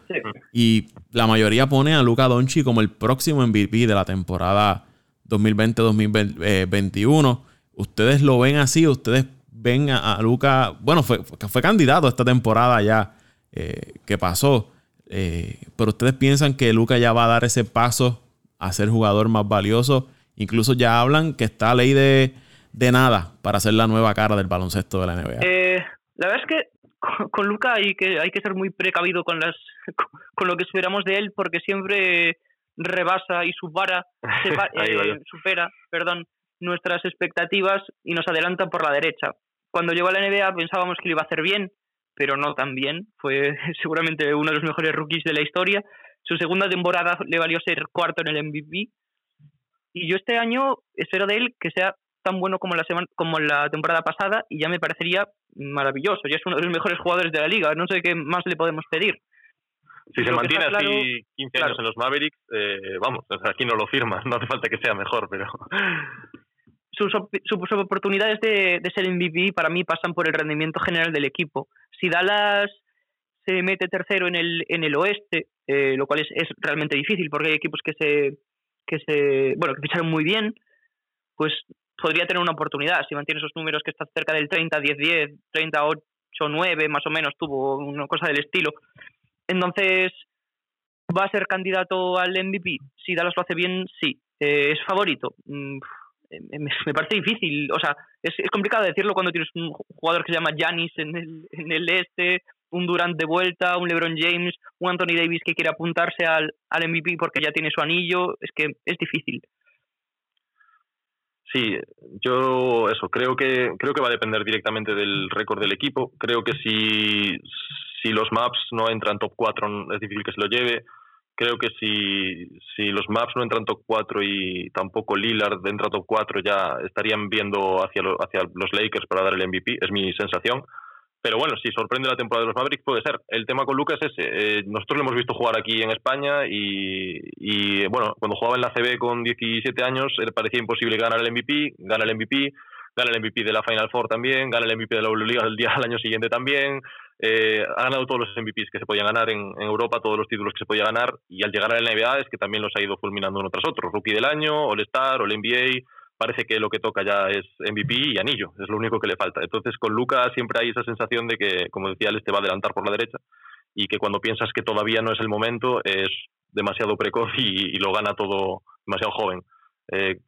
Y la mayoría pone a Luca Donchi como el próximo MVP de la temporada 2020-2021. ¿Ustedes lo ven así? ¿Ustedes ven a, Luca, bueno, fue, fue candidato esta temporada ya eh, que pasó, eh, pero ustedes piensan que Luca ya va a dar ese paso a ser jugador más valioso. Incluso ya hablan que está ley de, nada para ser la nueva cara del baloncesto de la NBA. Eh, la verdad es que con, Luca hay que, hay que ser muy precavido con, las, con lo que esperamos de él porque siempre rebasa y supera, supera perdón, nuestras expectativas y nos adelanta por la derecha cuando llegó a la NBA pensábamos que lo iba a hacer bien, pero no tan bien. Fue seguramente uno de los mejores rookies de la historia. Su segunda temporada le valió ser cuarto en el MVP. Y yo este año espero de él que sea tan bueno como la, semana, como la temporada pasada y ya me parecería maravilloso. Ya es uno de los mejores jugadores de la liga. No sé qué más le podemos pedir. Si se mantiene así 15 años en los Mavericks, eh, vamos, aquí no lo firma, no hace falta que sea mejor, pero sus, sus oportunidades de, de, ser MVP para mí pasan por el rendimiento general del equipo. Si Dallas se mete tercero en el, en el oeste, eh, lo cual es, es, realmente difícil porque hay equipos que se, que se bueno que ficharon muy bien, pues podría tener una oportunidad si mantiene esos números que está cerca del 30, 10, 10, 38, 9, más o menos tuvo una cosa del estilo. Entonces, ¿va a ser candidato al MVP? Si Dallas lo hace bien, sí. Eh, ¿Es favorito? Mm, me parece difícil, o sea, es, es, complicado decirlo cuando tienes un jugador que se llama Janis en el, en el este, un Durant de vuelta, un LeBron James, un Anthony Davis que quiere apuntarse al, al MVP porque ya tiene su anillo, es que es difícil. Sí, yo eso, creo que, creo que va a depender directamente del récord del equipo. Creo que si, si los maps no entran top 4 es difícil que se lo lleve. Creo que si, si los maps no entran top 4 y tampoco Lillard entra top 4 ya estarían viendo hacia, hacia los Lakers para dar el MVP, es mi sensación. Pero bueno, si sorprende la temporada de los Mavericks puede ser. El tema con Lucas es. Eh, nosotros lo hemos visto jugar aquí en España y, bueno, cuando jugaba en la CB con 17 años eh, parecía imposible ganar el MVP, gana el MVP, gana el MVP de la Final Four también, gana el MVP de la Euroliga el día al año siguiente también. Eh, ha ganado todos los MVPs que se podían ganar en, Europa, todos los títulos que se podía ganar y al llegar a la NBA es que también los ha ido fulminando uno tras otro. Rookie del año, All-Star, All-NBA parece que lo que toca ya es MVP y anillo, es lo único que le falta. Entonces con Luca siempre hay esa sensación de que, como decía, él te va a adelantar por la derecha y que cuando piensas que todavía no es el momento es demasiado precoz y, lo gana todo demasiado joven. Eh,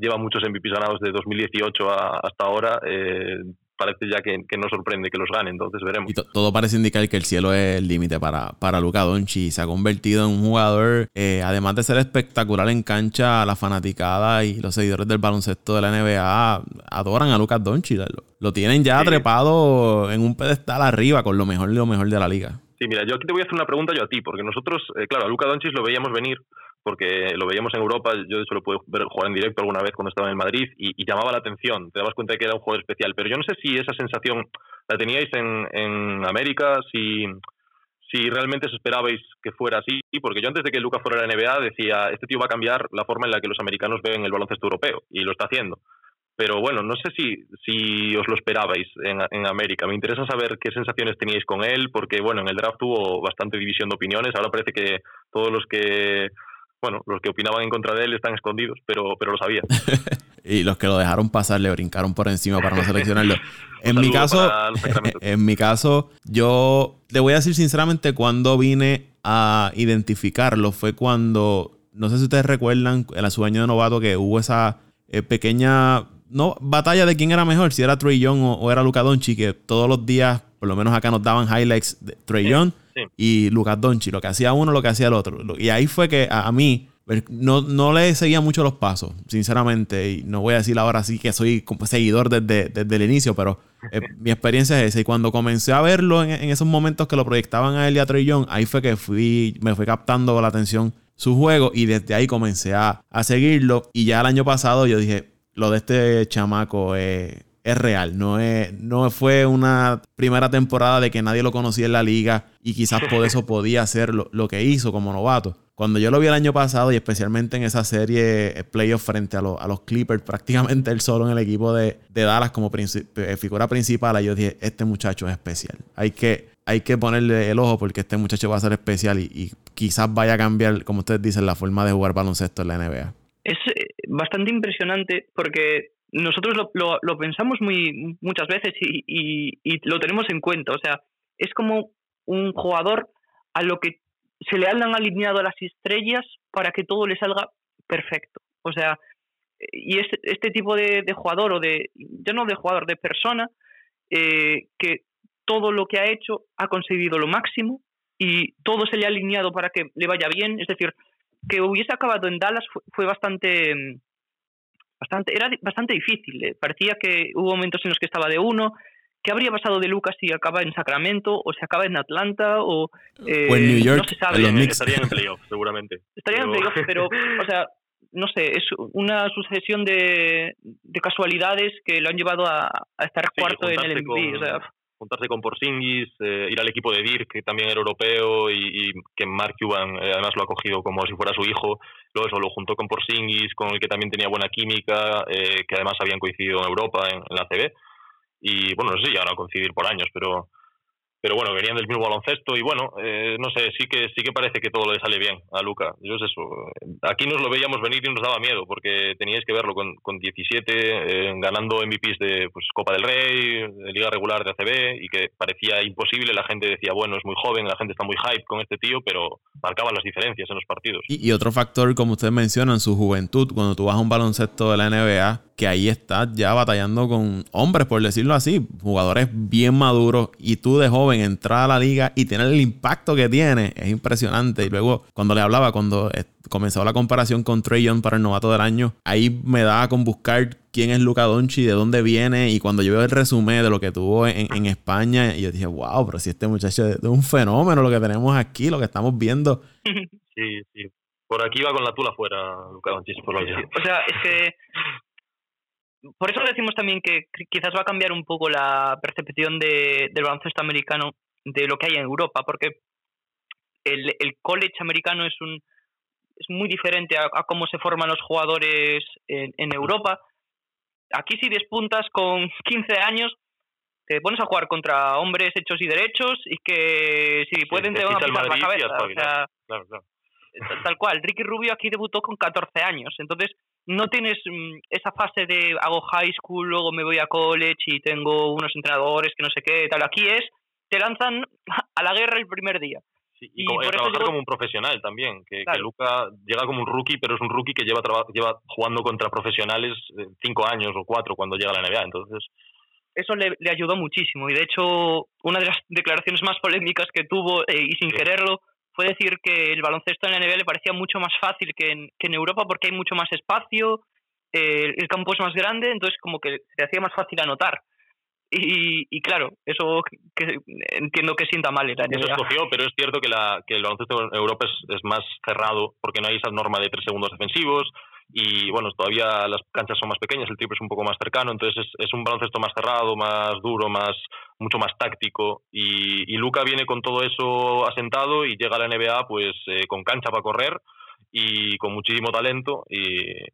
lleva muchos MVPs ganados de 2018 hasta ahora. Eh, parece ya que, no sorprende que los gane, entonces veremos. Y todo parece indicar que el cielo es el límite para, para Luca Doncic. Se ha convertido en un jugador, eh, además de ser espectacular en cancha, la fanaticada y los seguidores del baloncesto de la NBA adoran a Luca Doncic. Lo, tienen ya trepado en un pedestal arriba con lo mejor y lo mejor de la liga. Sí, mira, yo aquí te voy a hacer una pregunta yo a ti, porque nosotros, eh, claro, a Luca Doncic lo veíamos venir porque lo veíamos en Europa, yo de hecho lo pude ver, jugar en directo alguna vez cuando estaba en Madrid y, llamaba la atención, te dabas cuenta de que era un jugador especial, pero yo no sé si esa sensación la teníais en, en América, si, si realmente esperabais que fuera así, porque yo antes de que Lucas fuera a la NBA decía, este tío va a cambiar la forma en la que los americanos ven el baloncesto europeo, y lo está haciendo. Pero bueno, no sé si, si os lo esperabais en, en, América. Me interesa saber qué sensaciones teníais con él, porque bueno, en el draft tuvo bastante división de opiniones. Ahora parece que todos los que bueno, los que opinaban en contra de él están escondidos, pero, pero lo sabía. y los que lo dejaron pasar le brincaron por encima para no seleccionarlo. en mi caso, en mi caso, yo le voy a decir sinceramente cuando vine a identificarlo fue cuando, no sé si ustedes recuerdan, en su año de novato que hubo esa eh, pequeña no batalla de quién era mejor, si era Trey Young o, era Luca Doncic, que todos los días, por lo menos acá nos daban highlights de Trey Young y Lucas Doncic, lo que hacía uno, lo que hacía el otro. Y ahí fue que a, mí pues, no, no, le seguía mucho los pasos, sinceramente. Y no voy a decir ahora sí que soy seguidor desde, desde el inicio, pero eh, mi experiencia es esa. Y cuando comencé a verlo en, esos momentos que lo proyectaban a él y a Trey Young, ahí fue que fui, me fue captando la atención su juego y desde ahí comencé a, a seguirlo. Y ya el año pasado yo dije, lo de este chamaco es es real. No, es, no fue una primera temporada de que nadie lo conocía en la liga y quizás por eso podía hacer lo, que hizo como novato. Cuando yo lo vi el año pasado y especialmente en esa serie eh, playoff frente a, a los Clippers, prácticamente él solo en el equipo de, Dallas como eh, figura principal, yo dije, este muchacho es especial. Hay que, hay que ponerle el ojo porque este muchacho va a ser especial y, y quizás vaya a cambiar, como ustedes dicen, la forma de jugar baloncesto en la NBA. Es eh, bastante impresionante porque nosotros lo, lo, pensamos muy, muchas veces y, y, lo tenemos en cuenta. O sea, es como un jugador a lo que se le han alineado las estrellas para que todo le salga perfecto. O sea, y este, este tipo de, jugador, o de, ya no de jugador, de persona, eh, que todo lo que ha hecho ha conseguido lo máximo y todo se le ha alineado para que le vaya bien. Es decir, que hubiese acabado en Dallas fue bastante bastante, era bastante difícil. Eh. Parecía que hubo momentos en los que estaba de uno. ¿Qué habría pasado de Lucas si acaba en Sacramento o si acaba en Atlanta o, en New York? No se sabe. Estarían en playoff, seguramente. Estarían en playoff, pero, o sea, no sé, es una sucesión de, de casualidades que lo han llevado a, a estar cuarto en el MVP. O sea, juntarse con Porzingis, eh, ir al equipo de Dirk, que también era europeo y, que Mark Cuban eh, además lo ha cogido como si fuera su hijo. Luego eso lo juntó con Porzingis, con el que también tenía buena química, eh, que además habían coincidido en Europa, en, la CB. Y bueno, no sé si llegaron a coincidir por años, pero pero bueno, venían del mismo baloncesto y bueno, eh, no sé, sí que sí que parece que todo le sale bien a Luca. Yo. Aquí nos lo veíamos venir y nos daba miedo porque teníais que verlo con, con 17 eh, ganando MVPs de pues, Copa del Rey, Liga Regular de ACB y que parecía imposible. La gente decía, bueno, es muy joven, la gente está muy hype con este tío, pero marcaban las diferencias en los partidos. Y, y otro factor, como ustedes mencionan, su juventud. Cuando tú vas a un baloncesto de la NBA, que ahí estás ya batallando con hombres, por decirlo así, jugadores bien maduros y tú de joven entrar a la liga y tener el impacto que tiene es impresionante. Y luego cuando le hablaba, cuando comenzó la comparación con Trey Young para el novato del año, ahí me daba con buscar quién es Luca Donchi, de dónde viene y cuando yo veo el resumen de lo que tuvo en, España, y yo dije, wow, pero si este muchacho es un fenómeno lo que tenemos aquí, lo que estamos viendo. Sí, sí. Por aquí va con la tula afuera, Luca Donchi. Por o sea, es que por eso decimos también que quizás va a cambiar un poco la percepción de, del baloncesto americano de lo que hay en Europa, porque el, el college americano es un es muy diferente a, cómo se forman los jugadores en, en, Europa. Aquí si despuntas con 15 años, te pones a jugar contra hombres hechos y derechos y que si pueden te van a pisar la cabeza. O sea, Tal cual, Ricky Rubio aquí debutó con 14 años, entonces no tienes mm, esa fase de hago high school, luego me voy a college y tengo unos entrenadores que no sé qué, tal. Aquí es, te lanzan a la guerra el primer día. y, por trabajar como un profesional también, que, Luca llega como un rookie, pero es un rookie que lleva, lleva jugando contra profesionales cinco años o cuatro cuando llega a la NBA, entonces... Eso le, ayudó muchísimo y de hecho una de las declaraciones más polémicas que tuvo eh, y sin quererlo fue decir que el baloncesto en la NBA le parecía mucho más fácil que en, que en Europa porque hay mucho más espacio, eh, el campo es más grande, entonces como que se hacía más fácil anotar. Y, y, claro, eso que entiendo que sienta mal. Era eso escogió, pero es cierto que, la, que el baloncesto en Europa es, es, más cerrado porque no hay esa norma de tres segundos defensivos, y bueno, todavía las canchas son más pequeñas, el triple es un poco más cercano, entonces es, un baloncesto más cerrado, más duro, más mucho más táctico y, y Luca viene con todo eso asentado y llega a la NBA pues eh, con cancha para correr y con muchísimo talento y,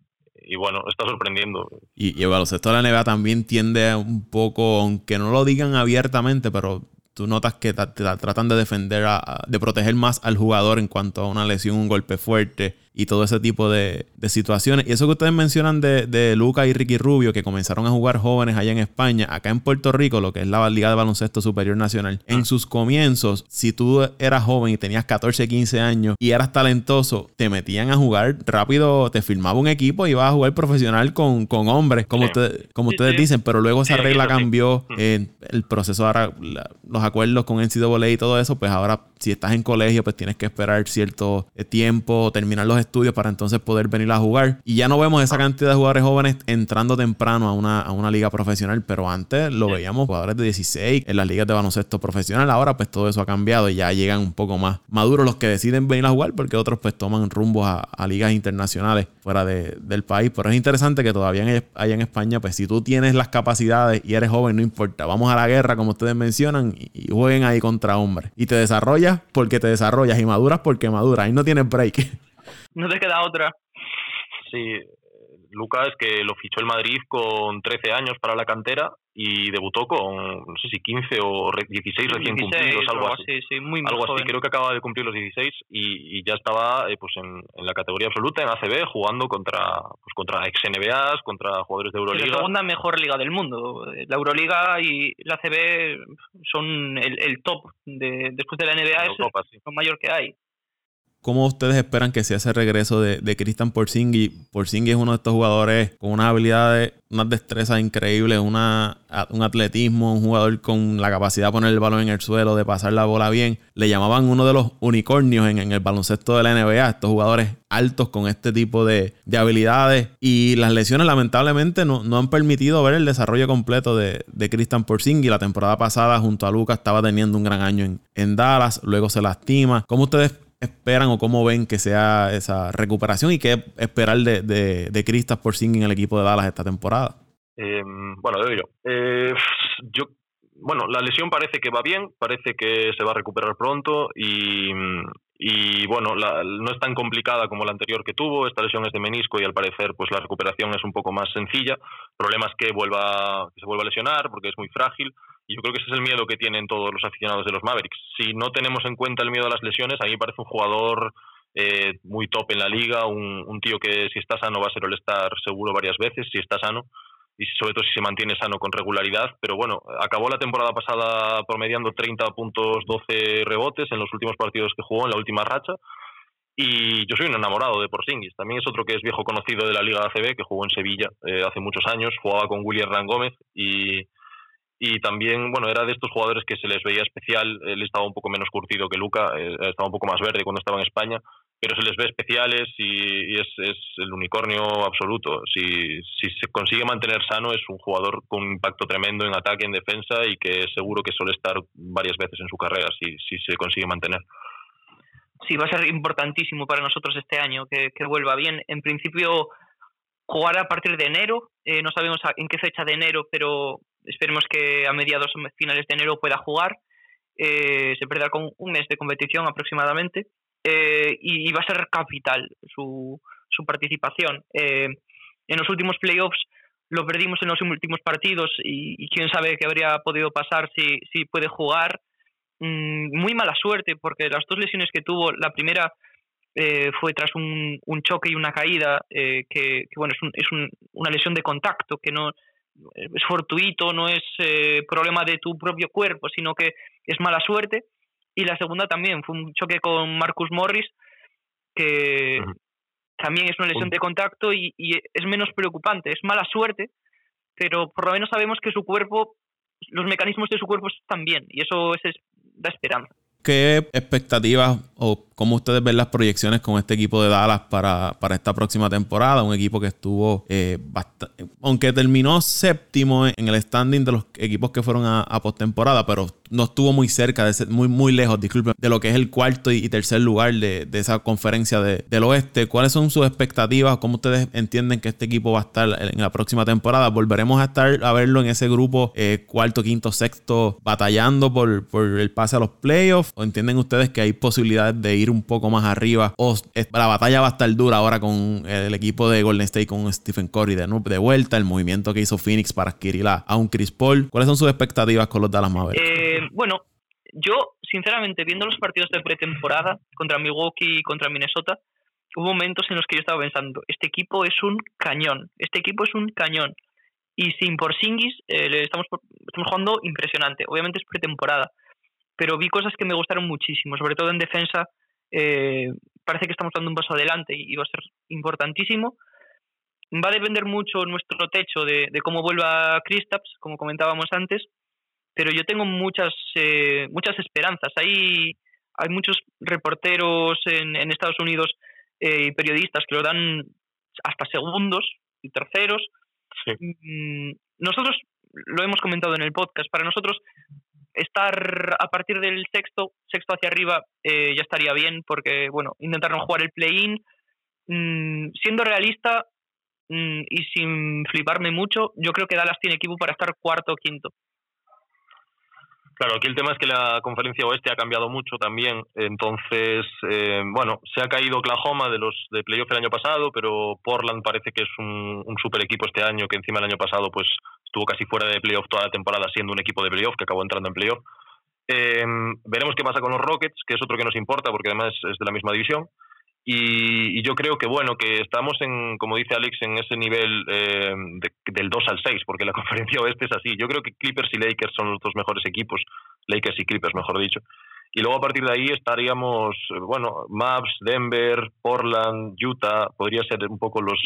bueno, está sorprendiendo. Y, y, el baloncesto de la NBA también tiende un poco, aunque no lo digan abiertamente, pero tú notas que tratan de defender, de proteger más al jugador en cuanto a una lesión, un golpe fuerte y todo ese tipo de, situaciones. Y eso que ustedes mencionan de, de Luca y Ricky Rubio, que comenzaron a jugar jóvenes allá en España, acá en Puerto Rico, lo que es la Liga de Baloncesto Superior Nacional, en ah. sus comienzos, si tú eras joven y tenías 14, 15 años y eras talentoso, te metían a jugar rápido, te firmaba un equipo y ibas a jugar profesional con, con hombres, como, como ustedes dicen, pero luego esa regla cambió, en el proceso ahora, los acuerdos con NCAA y todo eso, pues ahora si estás en colegio, pues tienes que esperar cierto eh, tiempo, terminar los estudios para entonces poder venir a jugar. Y ya no vemos esa cantidad de jugadores jóvenes entrando temprano a una, a una liga profesional, pero antes lo veíamos jugadores de 16 en las ligas de baloncesto profesional. Ahora pues todo eso ha cambiado y ya llegan un poco más maduros los que deciden venir a jugar porque otros pues toman rumbos a, ligas internacionales fuera del país. Pero es interesante que todavía allá en España pues si tú tienes las capacidades y eres joven, no importa, vamos a la guerra como ustedes mencionan y, y jueguen ahí contra hombres. Y te desarrollas porque te desarrollas y maduras porque maduras. Ahí no tienes break. No te queda otra. Sí, Lucas que lo fichó el Madrid con 13 años para la cantera y debutó con, no sé si 15 o 16 recién cumplidos, algo así. Sí, muy, algo así, creo que acaba de cumplir los 16 y, ya estaba eh, pues en, la categoría absoluta, en ACB, jugando contra pues contra ex NBAs, contra jugadores de Euroliga. la segunda mejor liga del mundo. La Euroliga y la ACB son el, top, de, después de la NBA, es lo mayor que hay. ¿Cómo ustedes esperan que sea ese regreso de, de Christian Porzingis? Porzingis es uno de estos jugadores con unas habilidades, unas destrezas increíbles, un atletismo, un jugador con la capacidad de poner el balón en el suelo, de pasar la bola bien. Le llamaban uno de los unicornios en, el baloncesto de la NBA, estos jugadores altos con este tipo de, habilidades. Y las lesiones lamentablemente no, han permitido ver el desarrollo completo de, de Christian Porzingis. La temporada pasada junto a Lucas estaba teniendo un gran año en, en Dallas, luego se lastima. ¿Cómo ustedes esperan o cómo ven que sea esa recuperación y qué esperar de, de, de Cristas por en el equipo de Dallas esta temporada? Em, bueno, yo, eh, yo, bueno, la lesión parece que va bien, parece que se va a recuperar pronto y, y bueno, no es tan complicada como la anterior que tuvo. Esta lesión es de menisco y al parecer pues la recuperación es un poco más sencilla. El problema es que vuelva que se vuelva a lesionar porque es muy frágil. Y yo creo que ese es el miedo que tienen todos los aficionados de los Mavericks. Si no tenemos en cuenta el miedo a las lesiones, a mí me parece un jugador eh, muy top en la liga, un, tío que si está sano va a ser el estar seguro varias veces, si está sano, y sobre todo si se mantiene sano con regularidad. Pero bueno, acabó la temporada pasada promediando 30 puntos, 12 rebotes en los últimos partidos que jugó, en la última racha. Y yo soy un enamorado de Porzingis. También es otro que es viejo conocido de la Liga ACB, que jugó en Sevilla eh, hace muchos años, jugaba con William Hernán Gómez y, y también, bueno, era de estos jugadores que se les veía especial. Él estaba un poco menos curtido que Luca, eh, estaba un poco más verde cuando estaba en España, pero se les ve especiales y, es, es, el unicornio absoluto. Si, si se consigue mantener sano, es un jugador con un impacto tremendo en ataque, en defensa y que seguro que suele estar varias veces en su carrera si, si se consigue mantener. Sí, va a ser importantísimo para nosotros este año que, que vuelva bien. En principio, jugar a partir de enero. Eh, no sabemos en qué fecha de enero, pero esperemos que a mediados o finales de enero pueda jugar. Eh, se perderá con un mes de competición aproximadamente. Eh, y, va a ser capital su, su participación. Eh, en los últimos playoffs lo perdimos en los últimos partidos y, quién sabe qué habría podido pasar si, si puede jugar. Mm, muy mala suerte porque las dos lesiones que tuvo, la primera fue tras un, un, choque y una caída que, que, bueno es, es un, una lesión de contacto que no es fortuito, no es problema de tu propio cuerpo, sino que es mala suerte y la segunda también fue un choque con Marcus Morris, que también es una lesión de contacto y, es menos preocupante, es mala suerte, pero por lo menos sabemos que su cuerpo, los mecanismos de su cuerpo están bien y eso es, da esperanza. ¿Qué expectativas o cómo ustedes ven las proyecciones con este equipo de Dallas para, esta próxima temporada? Un equipo que estuvo, eh, aunque terminó séptimo en el standing de los equipos que fueron a, a postemporada, pero no estuvo muy cerca, de ser, muy, muy lejos, disculpen, de lo que es el cuarto y, tercer lugar de, esa conferencia del oeste. ¿Cuáles son sus expectativas? ¿Cómo ustedes entienden que este equipo va a estar en la próxima temporada? ¿Volveremos a estar a verlo en ese grupo eh, cuarto, quinto, sexto, batallando por, por el pase a los playoffs? ¿O entienden ustedes que hay posibilidades de ir un poco más arriba? ¿O la batalla va a estar dura ahora con el equipo de Golden State, con Stephen Curry de, de vuelta, el movimiento que hizo Phoenix para adquirir a, un Chris Paul? ¿Cuáles son sus expectativas con los Dallas Mavericks? Eh, bueno, yo, sinceramente, viendo los partidos de pretemporada contra Milwaukee y contra Minnesota, hubo momentos en los que yo estaba pensando, este equipo es un cañón, este equipo es un cañón. Y sin Porzingis eh, estamos, estamos jugando impresionante. Obviamente es pretemporada, pero vi cosas que me gustaron muchísimo, sobre todo en defensa. Eh, parece que estamos dando un paso adelante y va a ser importantísimo. Va a depender mucho nuestro techo de, de cómo vuelva Kristaps, como comentábamos antes, pero yo tengo muchas, eh, muchas esperanzas. Hay, hay muchos reporteros en, en Estados Unidos eh, y periodistas que lo dan hasta segundos y terceros. Mm, nosotros lo hemos comentado en el podcast. Para nosotros estar a partir del sexto, sexto hacia arriba eh, ya estaría bien porque, bueno, intentar no jugar el play-in. Mm, siendo realista mm, y sin fliparme mucho, yo creo que Dallas tiene equipo para estar cuarto o quinto. Claro, aquí el tema es que la conferencia oeste ha cambiado mucho también. Entonces, eh, bueno, se ha caído Oklahoma de los de playoff el año pasado, pero Portland parece que es un, super equipo este año, que encima el año pasado pues estuvo casi fuera de playoff toda la temporada siendo un equipo de playoff que acabó entrando en playoff. Eh, veremos qué pasa con los Rockets, que es otro que nos importa porque además es de la misma división. Y, yo creo que, bueno, que estamos en, como dice Alex, en ese nivel eh, del 2 al 6, porque la conferencia oeste es así. Yo creo que Clippers y Lakers son los dos mejores equipos, Lakers y Clippers, mejor dicho. Y luego a partir de ahí estaríamos, bueno, Mavs, Denver, Portland, Utah, podría ser un poco los,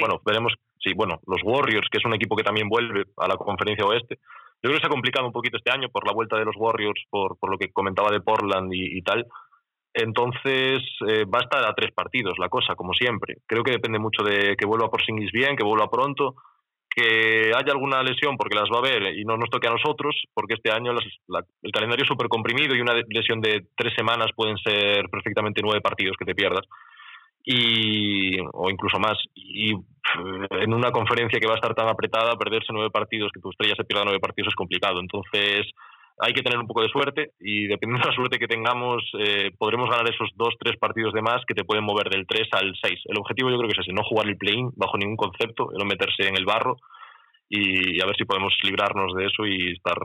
bueno, veremos, sí, bueno, los Warriors, que es un equipo que también vuelve a la conferencia oeste. Yo creo que se ha complicado un poquito este año por la vuelta de los Warriors, por, por lo que comentaba de Portland y tal entonces eh, va a estar a tres partidos la cosa, como siempre. Creo que depende mucho de que vuelva por Singis bien, que vuelva pronto, que haya alguna lesión porque las va a haber y no nos toque a nosotros, porque este año el calendario es súper comprimido y una lesión de tres semanas pueden ser perfectamente nueve partidos que te pierdas. Y, o incluso más. Y en una conferencia que va a estar tan apretada, perderse nueve partidos, que tu estrella se pierda nueve partidos es complicado. Entonces, hay que tener un poco de suerte y dependiendo de la suerte que tengamos, eh, podremos ganar esos dos, tres partidos de más que te pueden mover del 3 al 6. El objetivo yo creo que es ese, no jugar el play-in bajo ningún concepto, no meterse en el barro y a ver si podemos librarnos de eso y estar,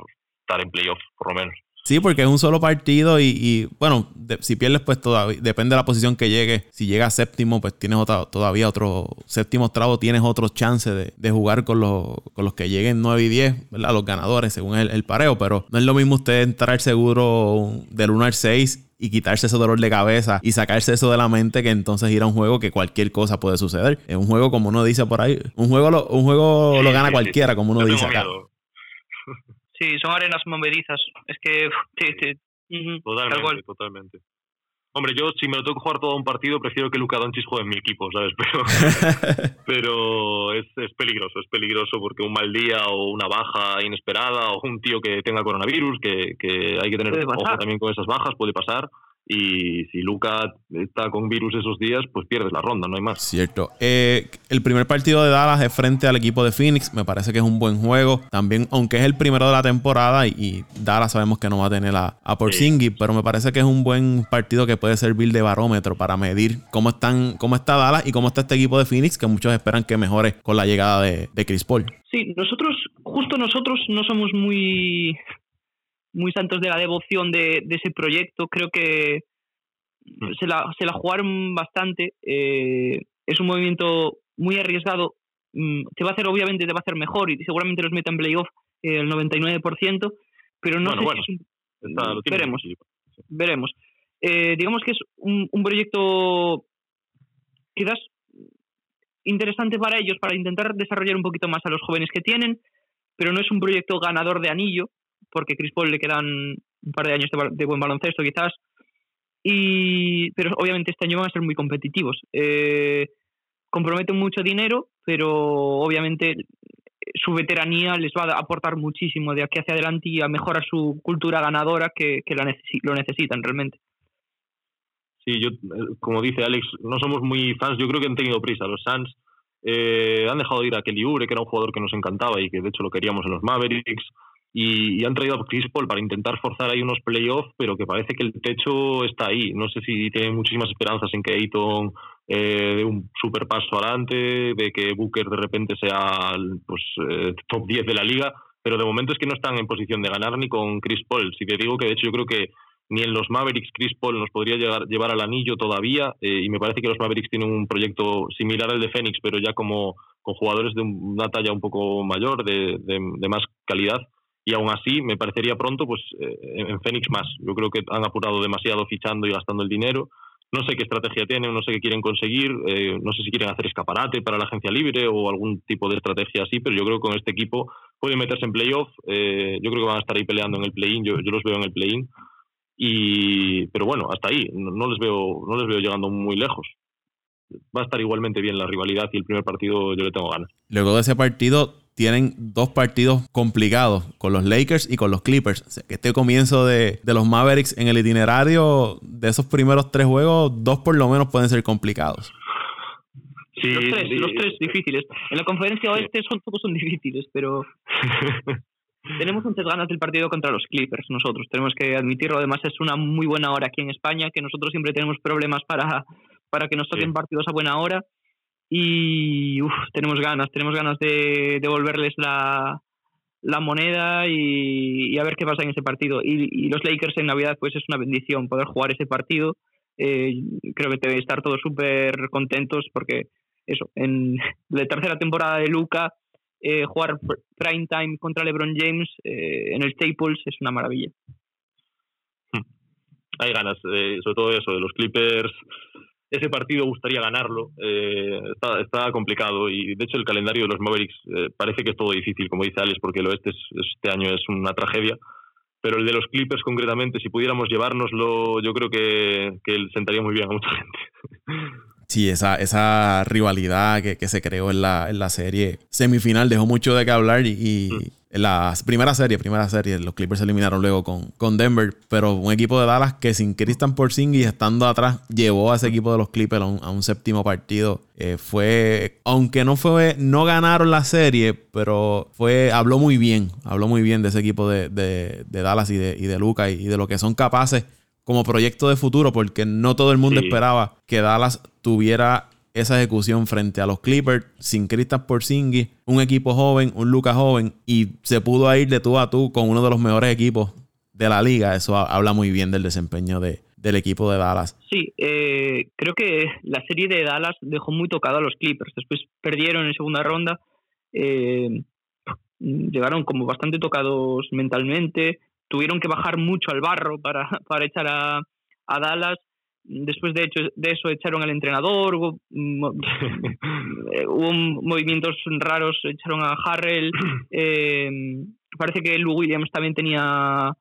estar en playoff, por lo menos. Sí, porque es un solo partido y, bueno, si pierdes, pues todavía depende de la posición que llegue. Si llega séptimo, pues tienes todavía otro séptimo octavo, tienes otro chance de, jugar con los, con los que lleguen 9 y 10, ¿verdad? Los ganadores, según el, el pareo, pero no es lo mismo usted entrar seguro del 1 al 6 y quitarse ese dolor de cabeza y sacarse eso de la mente que entonces ir a un juego que cualquier cosa puede suceder. Es un juego como uno dice por ahí, un juego lo, un juego lo gana cualquiera como uno dice acá. Sí, son arenas movedizas. Es que totalmente, totalmente. Hombre, yo si me lo tengo que jugar todo un partido, prefiero que Luka Doncic juegue en mi equipo, ¿sabes? Pero, pero es, es, peligroso, es peligroso porque un mal día o una baja inesperada o un tío que tenga coronavirus, que, que hay que tener ojo también con esas bajas, puede pasar y si Luca está con virus esos días, pues pierdes la ronda, no hay más. Cierto. Eh, el primer partido de Dallas es frente al equipo de Phoenix, me parece que es un buen juego. También, aunque es el primero de la temporada y, Dallas sabemos que no va a tener a, a Porzingis, pero me parece que es un buen partido que puede servir de barómetro para medir cómo están, cómo está Dallas y cómo está este equipo de Phoenix, que muchos esperan que mejore con la llegada de, de Chris Paul. Sí, nosotros, justo nosotros no somos muy muy santos de la devoción de, ese proyecto. Creo que se la, se la jugaron bastante. Eh, es un movimiento muy arriesgado. Mm, te va a hacer, obviamente, te va a hacer mejor y seguramente los meta en playoff el 99%, pero no sé si veremos. Veremos. Eh, digamos que es un, un proyecto quizás interesante para ellos, para intentar desarrollar un poquito más a los jóvenes que tienen, pero no es un proyecto ganador de anillo, porque Chris Paul le quedan un par de años de, buen baloncesto quizás. Y, pero obviamente este año van a ser muy competitivos. Eh, comprometen mucho dinero, pero obviamente su veteranía les va a aportar muchísimo de aquí hacia adelante y a mejorar su cultura ganadora que, lo necesitan realmente. Sí, yo, eh, como dice Alex, no somos muy fans, yo creo que han tenido prisa. Los Suns eh, han dejado de ir a Kelly Oubre, que era un jugador que nos encantaba y que de hecho lo queríamos en los Mavericks y, han traído a Chris Paul para intentar forzar ahí unos playoffs, pero que parece que el techo está ahí. No sé si tienen muchísimas esperanzas en que Ayton eh, dé un super paso adelante, de que Booker de repente sea pues, eh, top 10 de la liga, pero de momento es que no están en posición de ganar ni con Chris Paul. Si te digo que de hecho yo creo que ni en los Mavericks Chris Paul nos podría llegar, llevar al anillo todavía, eh, y me parece que los Mavericks tienen un proyecto similar al de Phoenix, pero ya como con jugadores de una talla un poco mayor, de, de más calidad y aún así me parecería pronto pues eh, en Fénix más. Yo creo que han apurado demasiado fichando y gastando el dinero. No sé qué estrategia tienen, no sé qué quieren conseguir, eh, no sé si quieren hacer escaparate para la agencia libre o algún tipo de estrategia así, pero yo creo que con este equipo pueden meterse en playoff, eh, yo creo que van a estar ahí peleando en el play-in, yo, yo los veo en el play-in, y, pero bueno, hasta ahí, no, no, les veo, no les veo llegando muy lejos. Va a estar igualmente bien la rivalidad y el primer partido yo le tengo ganas. Luego de ese partido, tienen dos partidos complicados con los Lakers y con los Clippers. que este comienzo de, los Mavericks en el itinerario de esos primeros tres juegos, dos por lo menos pueden ser complicados. Sí, los tres, los tres difíciles. En la conferencia oeste son, todos son difíciles, pero tenemos muchas ganas del partido contra los Clippers nosotros. Tenemos que admitirlo. Además es una muy buena hora aquí en España, que nosotros siempre tenemos problemas para, para que nos toquen partidos a buena hora y tenemos ganas, tenemos ganas de devolverles la, la moneda y, a ver qué pasa en ese partido. Y, los Lakers en Navidad pues es una bendición poder jugar ese partido. Eh, creo que deben estar todos súper contentos porque eso, en la tercera temporada de Luca, eh, jugar prime time contra LeBron James eh, en el Staples es una maravilla. Hmm. Hay ganas, sobre todo eso, de los Clippers ese partido gustaría ganarlo. Eh, está, complicado y de hecho el calendario de los Mavericks eh, parece que es todo difícil, como dice Alex, porque el oeste este año es una tragedia. Pero el de los Clippers concretamente, si pudiéramos llevárnoslo, yo creo que, que sentaría muy bien a mucha gente. Sí, esa, esa rivalidad que, se creó en la, en la, serie semifinal dejó mucho de qué hablar y, mm. En la primera serie, primera serie, los Clippers se eliminaron luego con, con Denver, pero un equipo de Dallas que sin Christian Porzingis estando atrás llevó a ese equipo de los Clippers a un, séptimo partido. Eh, fue, aunque no fue, no ganaron la serie, pero fue, habló muy bien, habló muy bien de ese equipo de, de, de Dallas y de, y de Luca y, de lo que son capaces como proyecto de futuro, porque no todo el mundo esperaba que Dallas tuviera esa ejecución frente a los Clippers sin Kristaps Porzingis, un equipo joven, un Lucas joven y se pudo ir de tú a tú con uno de los mejores equipos de la liga. Eso habla muy bien del desempeño de, del equipo de Dallas. Sí, eh, creo que la serie de Dallas dejó muy tocado a los Clippers. Después perdieron en segunda ronda. Eh, llegaron como bastante tocados mentalmente. Tuvieron que bajar mucho al barro para, para echar a, a Dallas. Después de, hecho, de eso echaron al entrenador, hubo, movimientos raros, echaron a Harrell. Eh, parece que Lou Williams también tenía,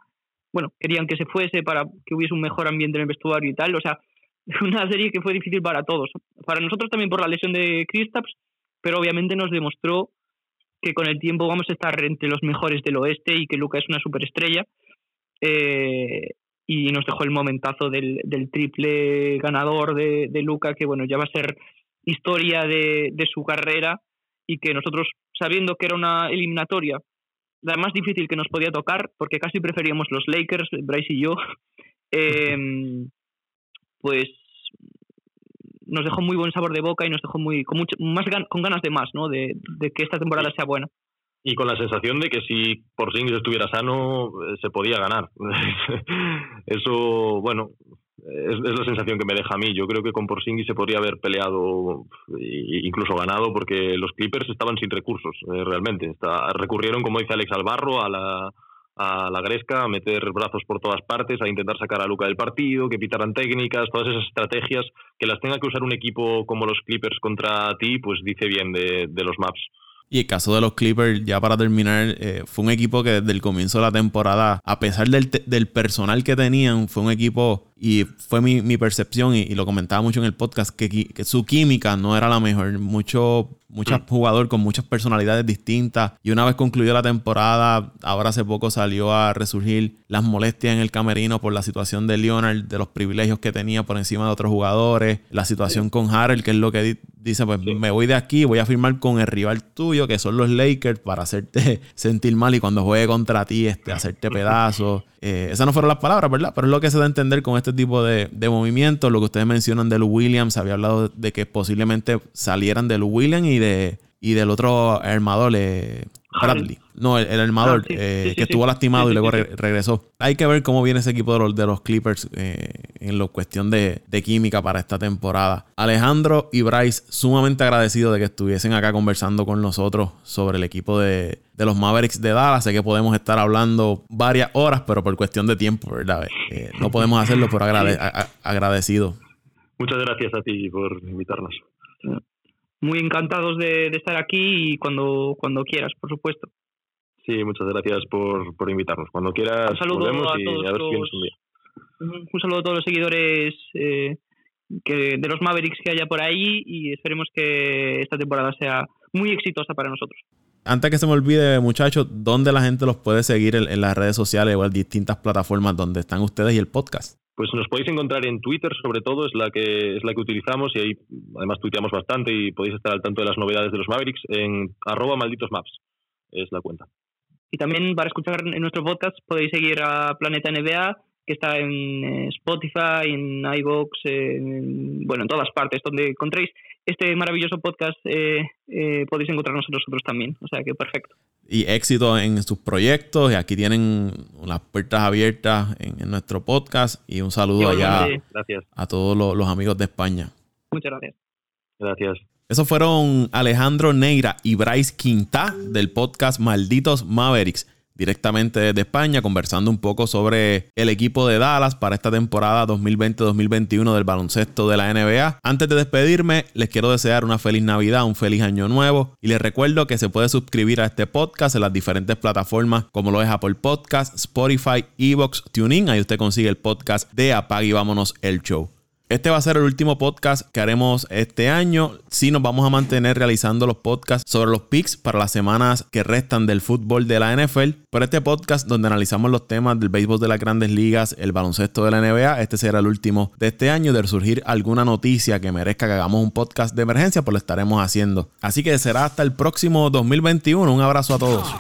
bueno, querían que se fuese para que hubiese un mejor ambiente en el vestuario y tal. O sea, una serie que fue difícil para todos. Para nosotros también por la lesión de Kristaps, pero obviamente nos demostró que con el tiempo vamos a estar entre los mejores del oeste y que Luca es una superestrella. Eh, y nos dejó el momentazo del, del triple ganador de, de, Luca, que bueno, ya va a ser historia de, de, su carrera y que nosotros, sabiendo que era una eliminatoria, la más difícil que nos podía tocar, porque casi preferíamos los Lakers, Bryce y yo, eh, pues nos dejó muy buen sabor de boca y nos dejó muy con mucho, más con ganas de más, ¿no? De, que esta temporada sea buena. Y con la sensación de que si por Porzingis estuviera sano, eh, se podía ganar. Eso, bueno, es, la sensación que me deja a mí. Yo creo que con Porzingis se podría haber peleado e incluso ganado porque los Clippers estaban sin recursos, eh, realmente. Está, recurrieron, como dice Alex Albarro, a la, a la Gresca, a meter brazos por todas partes, a intentar sacar a Luca del partido, que pitaran técnicas, todas esas estrategias que las tenga que usar un equipo como los Clippers contra ti, pues dice bien de, de los maps. Y el caso de los Clippers, ya para terminar, eh, fue un equipo que desde el comienzo de la temporada, a pesar del, del personal que tenían, fue un equipo, y fue mi, mi percepción, y, lo comentaba mucho en el podcast, que, que, su química no era la mejor. Mucho muchos mm. jugadores con muchas personalidades distintas. Y una vez concluyó la temporada, ahora hace poco salió a resurgir las molestias en el camerino por la situación de Leonard, de los privilegios que tenía por encima de otros jugadores, la situación con Harrell, que es lo que dice, pues me voy de aquí, voy a firmar con el rival tuyo, que son los Lakers, para hacerte sentir mal y cuando juegue contra ti, este, hacerte pedazos. Eh, esas no fueron las palabras, ¿verdad? Pero es lo que se da a entender con este tipo de, de movimientos. Lo que ustedes mencionan de Lou Williams, había hablado de que posiblemente salieran de Lou Williams y de y del otro armador, eh, Bradley. No, el, armador ah, eh, que estuvo lastimado y luego regresó. Hay que ver cómo viene ese equipo de los, de los Clippers eh, en la cuestión de, de, química para esta temporada. Alejandro y Bryce, sumamente agradecidos de que estuviesen acá conversando con nosotros sobre el equipo de, de los Mavericks de Dallas. Sé que podemos estar hablando varias horas, pero por cuestión de tiempo, ¿verdad? no podemos hacerlo, por agrade agradecido. Muchas gracias a ti por invitarnos muy encantados de, estar aquí y cuando, cuando quieras, por supuesto. Sí, muchas gracias por, por invitarnos. Cuando quieras, un saludo a todos un saludo a todos los seguidores eh, que, de los Mavericks que haya por ahí y esperemos que esta temporada sea muy exitosa para nosotros. Antes que se me olvide, muchachos, ¿dónde la gente los puede seguir en, en las redes sociales o en distintas plataformas donde están ustedes y el podcast? Pues nos podéis encontrar en Twitter, sobre todo, es la que es la que utilizamos y ahí además tuiteamos bastante y podéis estar al tanto de las novedades de los Mavericks en arroba malditos maps, es la cuenta. Y también para escuchar en nuestro podcast podéis seguir a Planeta NBA, que está en eh, Spotify, en iVoox, en, bueno, en todas partes donde encontréis este maravilloso podcast, eh, eh, podéis encontrarnos nosotros también. O sea que perfecto y éxito en sus proyectos. Y aquí tienen las puertas abiertas en, nuestro podcast. Y un saludo allá a todos los, amigos de España. Muchas gracias. Gracias. Esos fueron Alejandro Neira y Bryce Quinta del podcast Malditos Mavericks directamente desde España, conversando un poco sobre el equipo de Dallas para esta temporada 2020-2021 del baloncesto de la NBA. Antes de despedirme, les quiero desear una feliz Navidad, un feliz año nuevo y les recuerdo que se puede suscribir a este podcast en las diferentes plataformas como lo es Apple Podcast, Spotify, Evox, TuneIn. Ahí usted consigue el podcast de Apague y Vámonos el Show. Este va a ser el último podcast que haremos este año. Sí, nos vamos a mantener realizando los podcasts sobre los picks para las semanas que restan del fútbol de la NFL. Pero este podcast, donde analizamos los temas del béisbol de las grandes ligas, el baloncesto de la NBA, este será el último de este año. De surgir alguna noticia que merezca que hagamos un podcast de emergencia, pues lo estaremos haciendo. Así que será hasta el próximo 2021. Un abrazo a todos.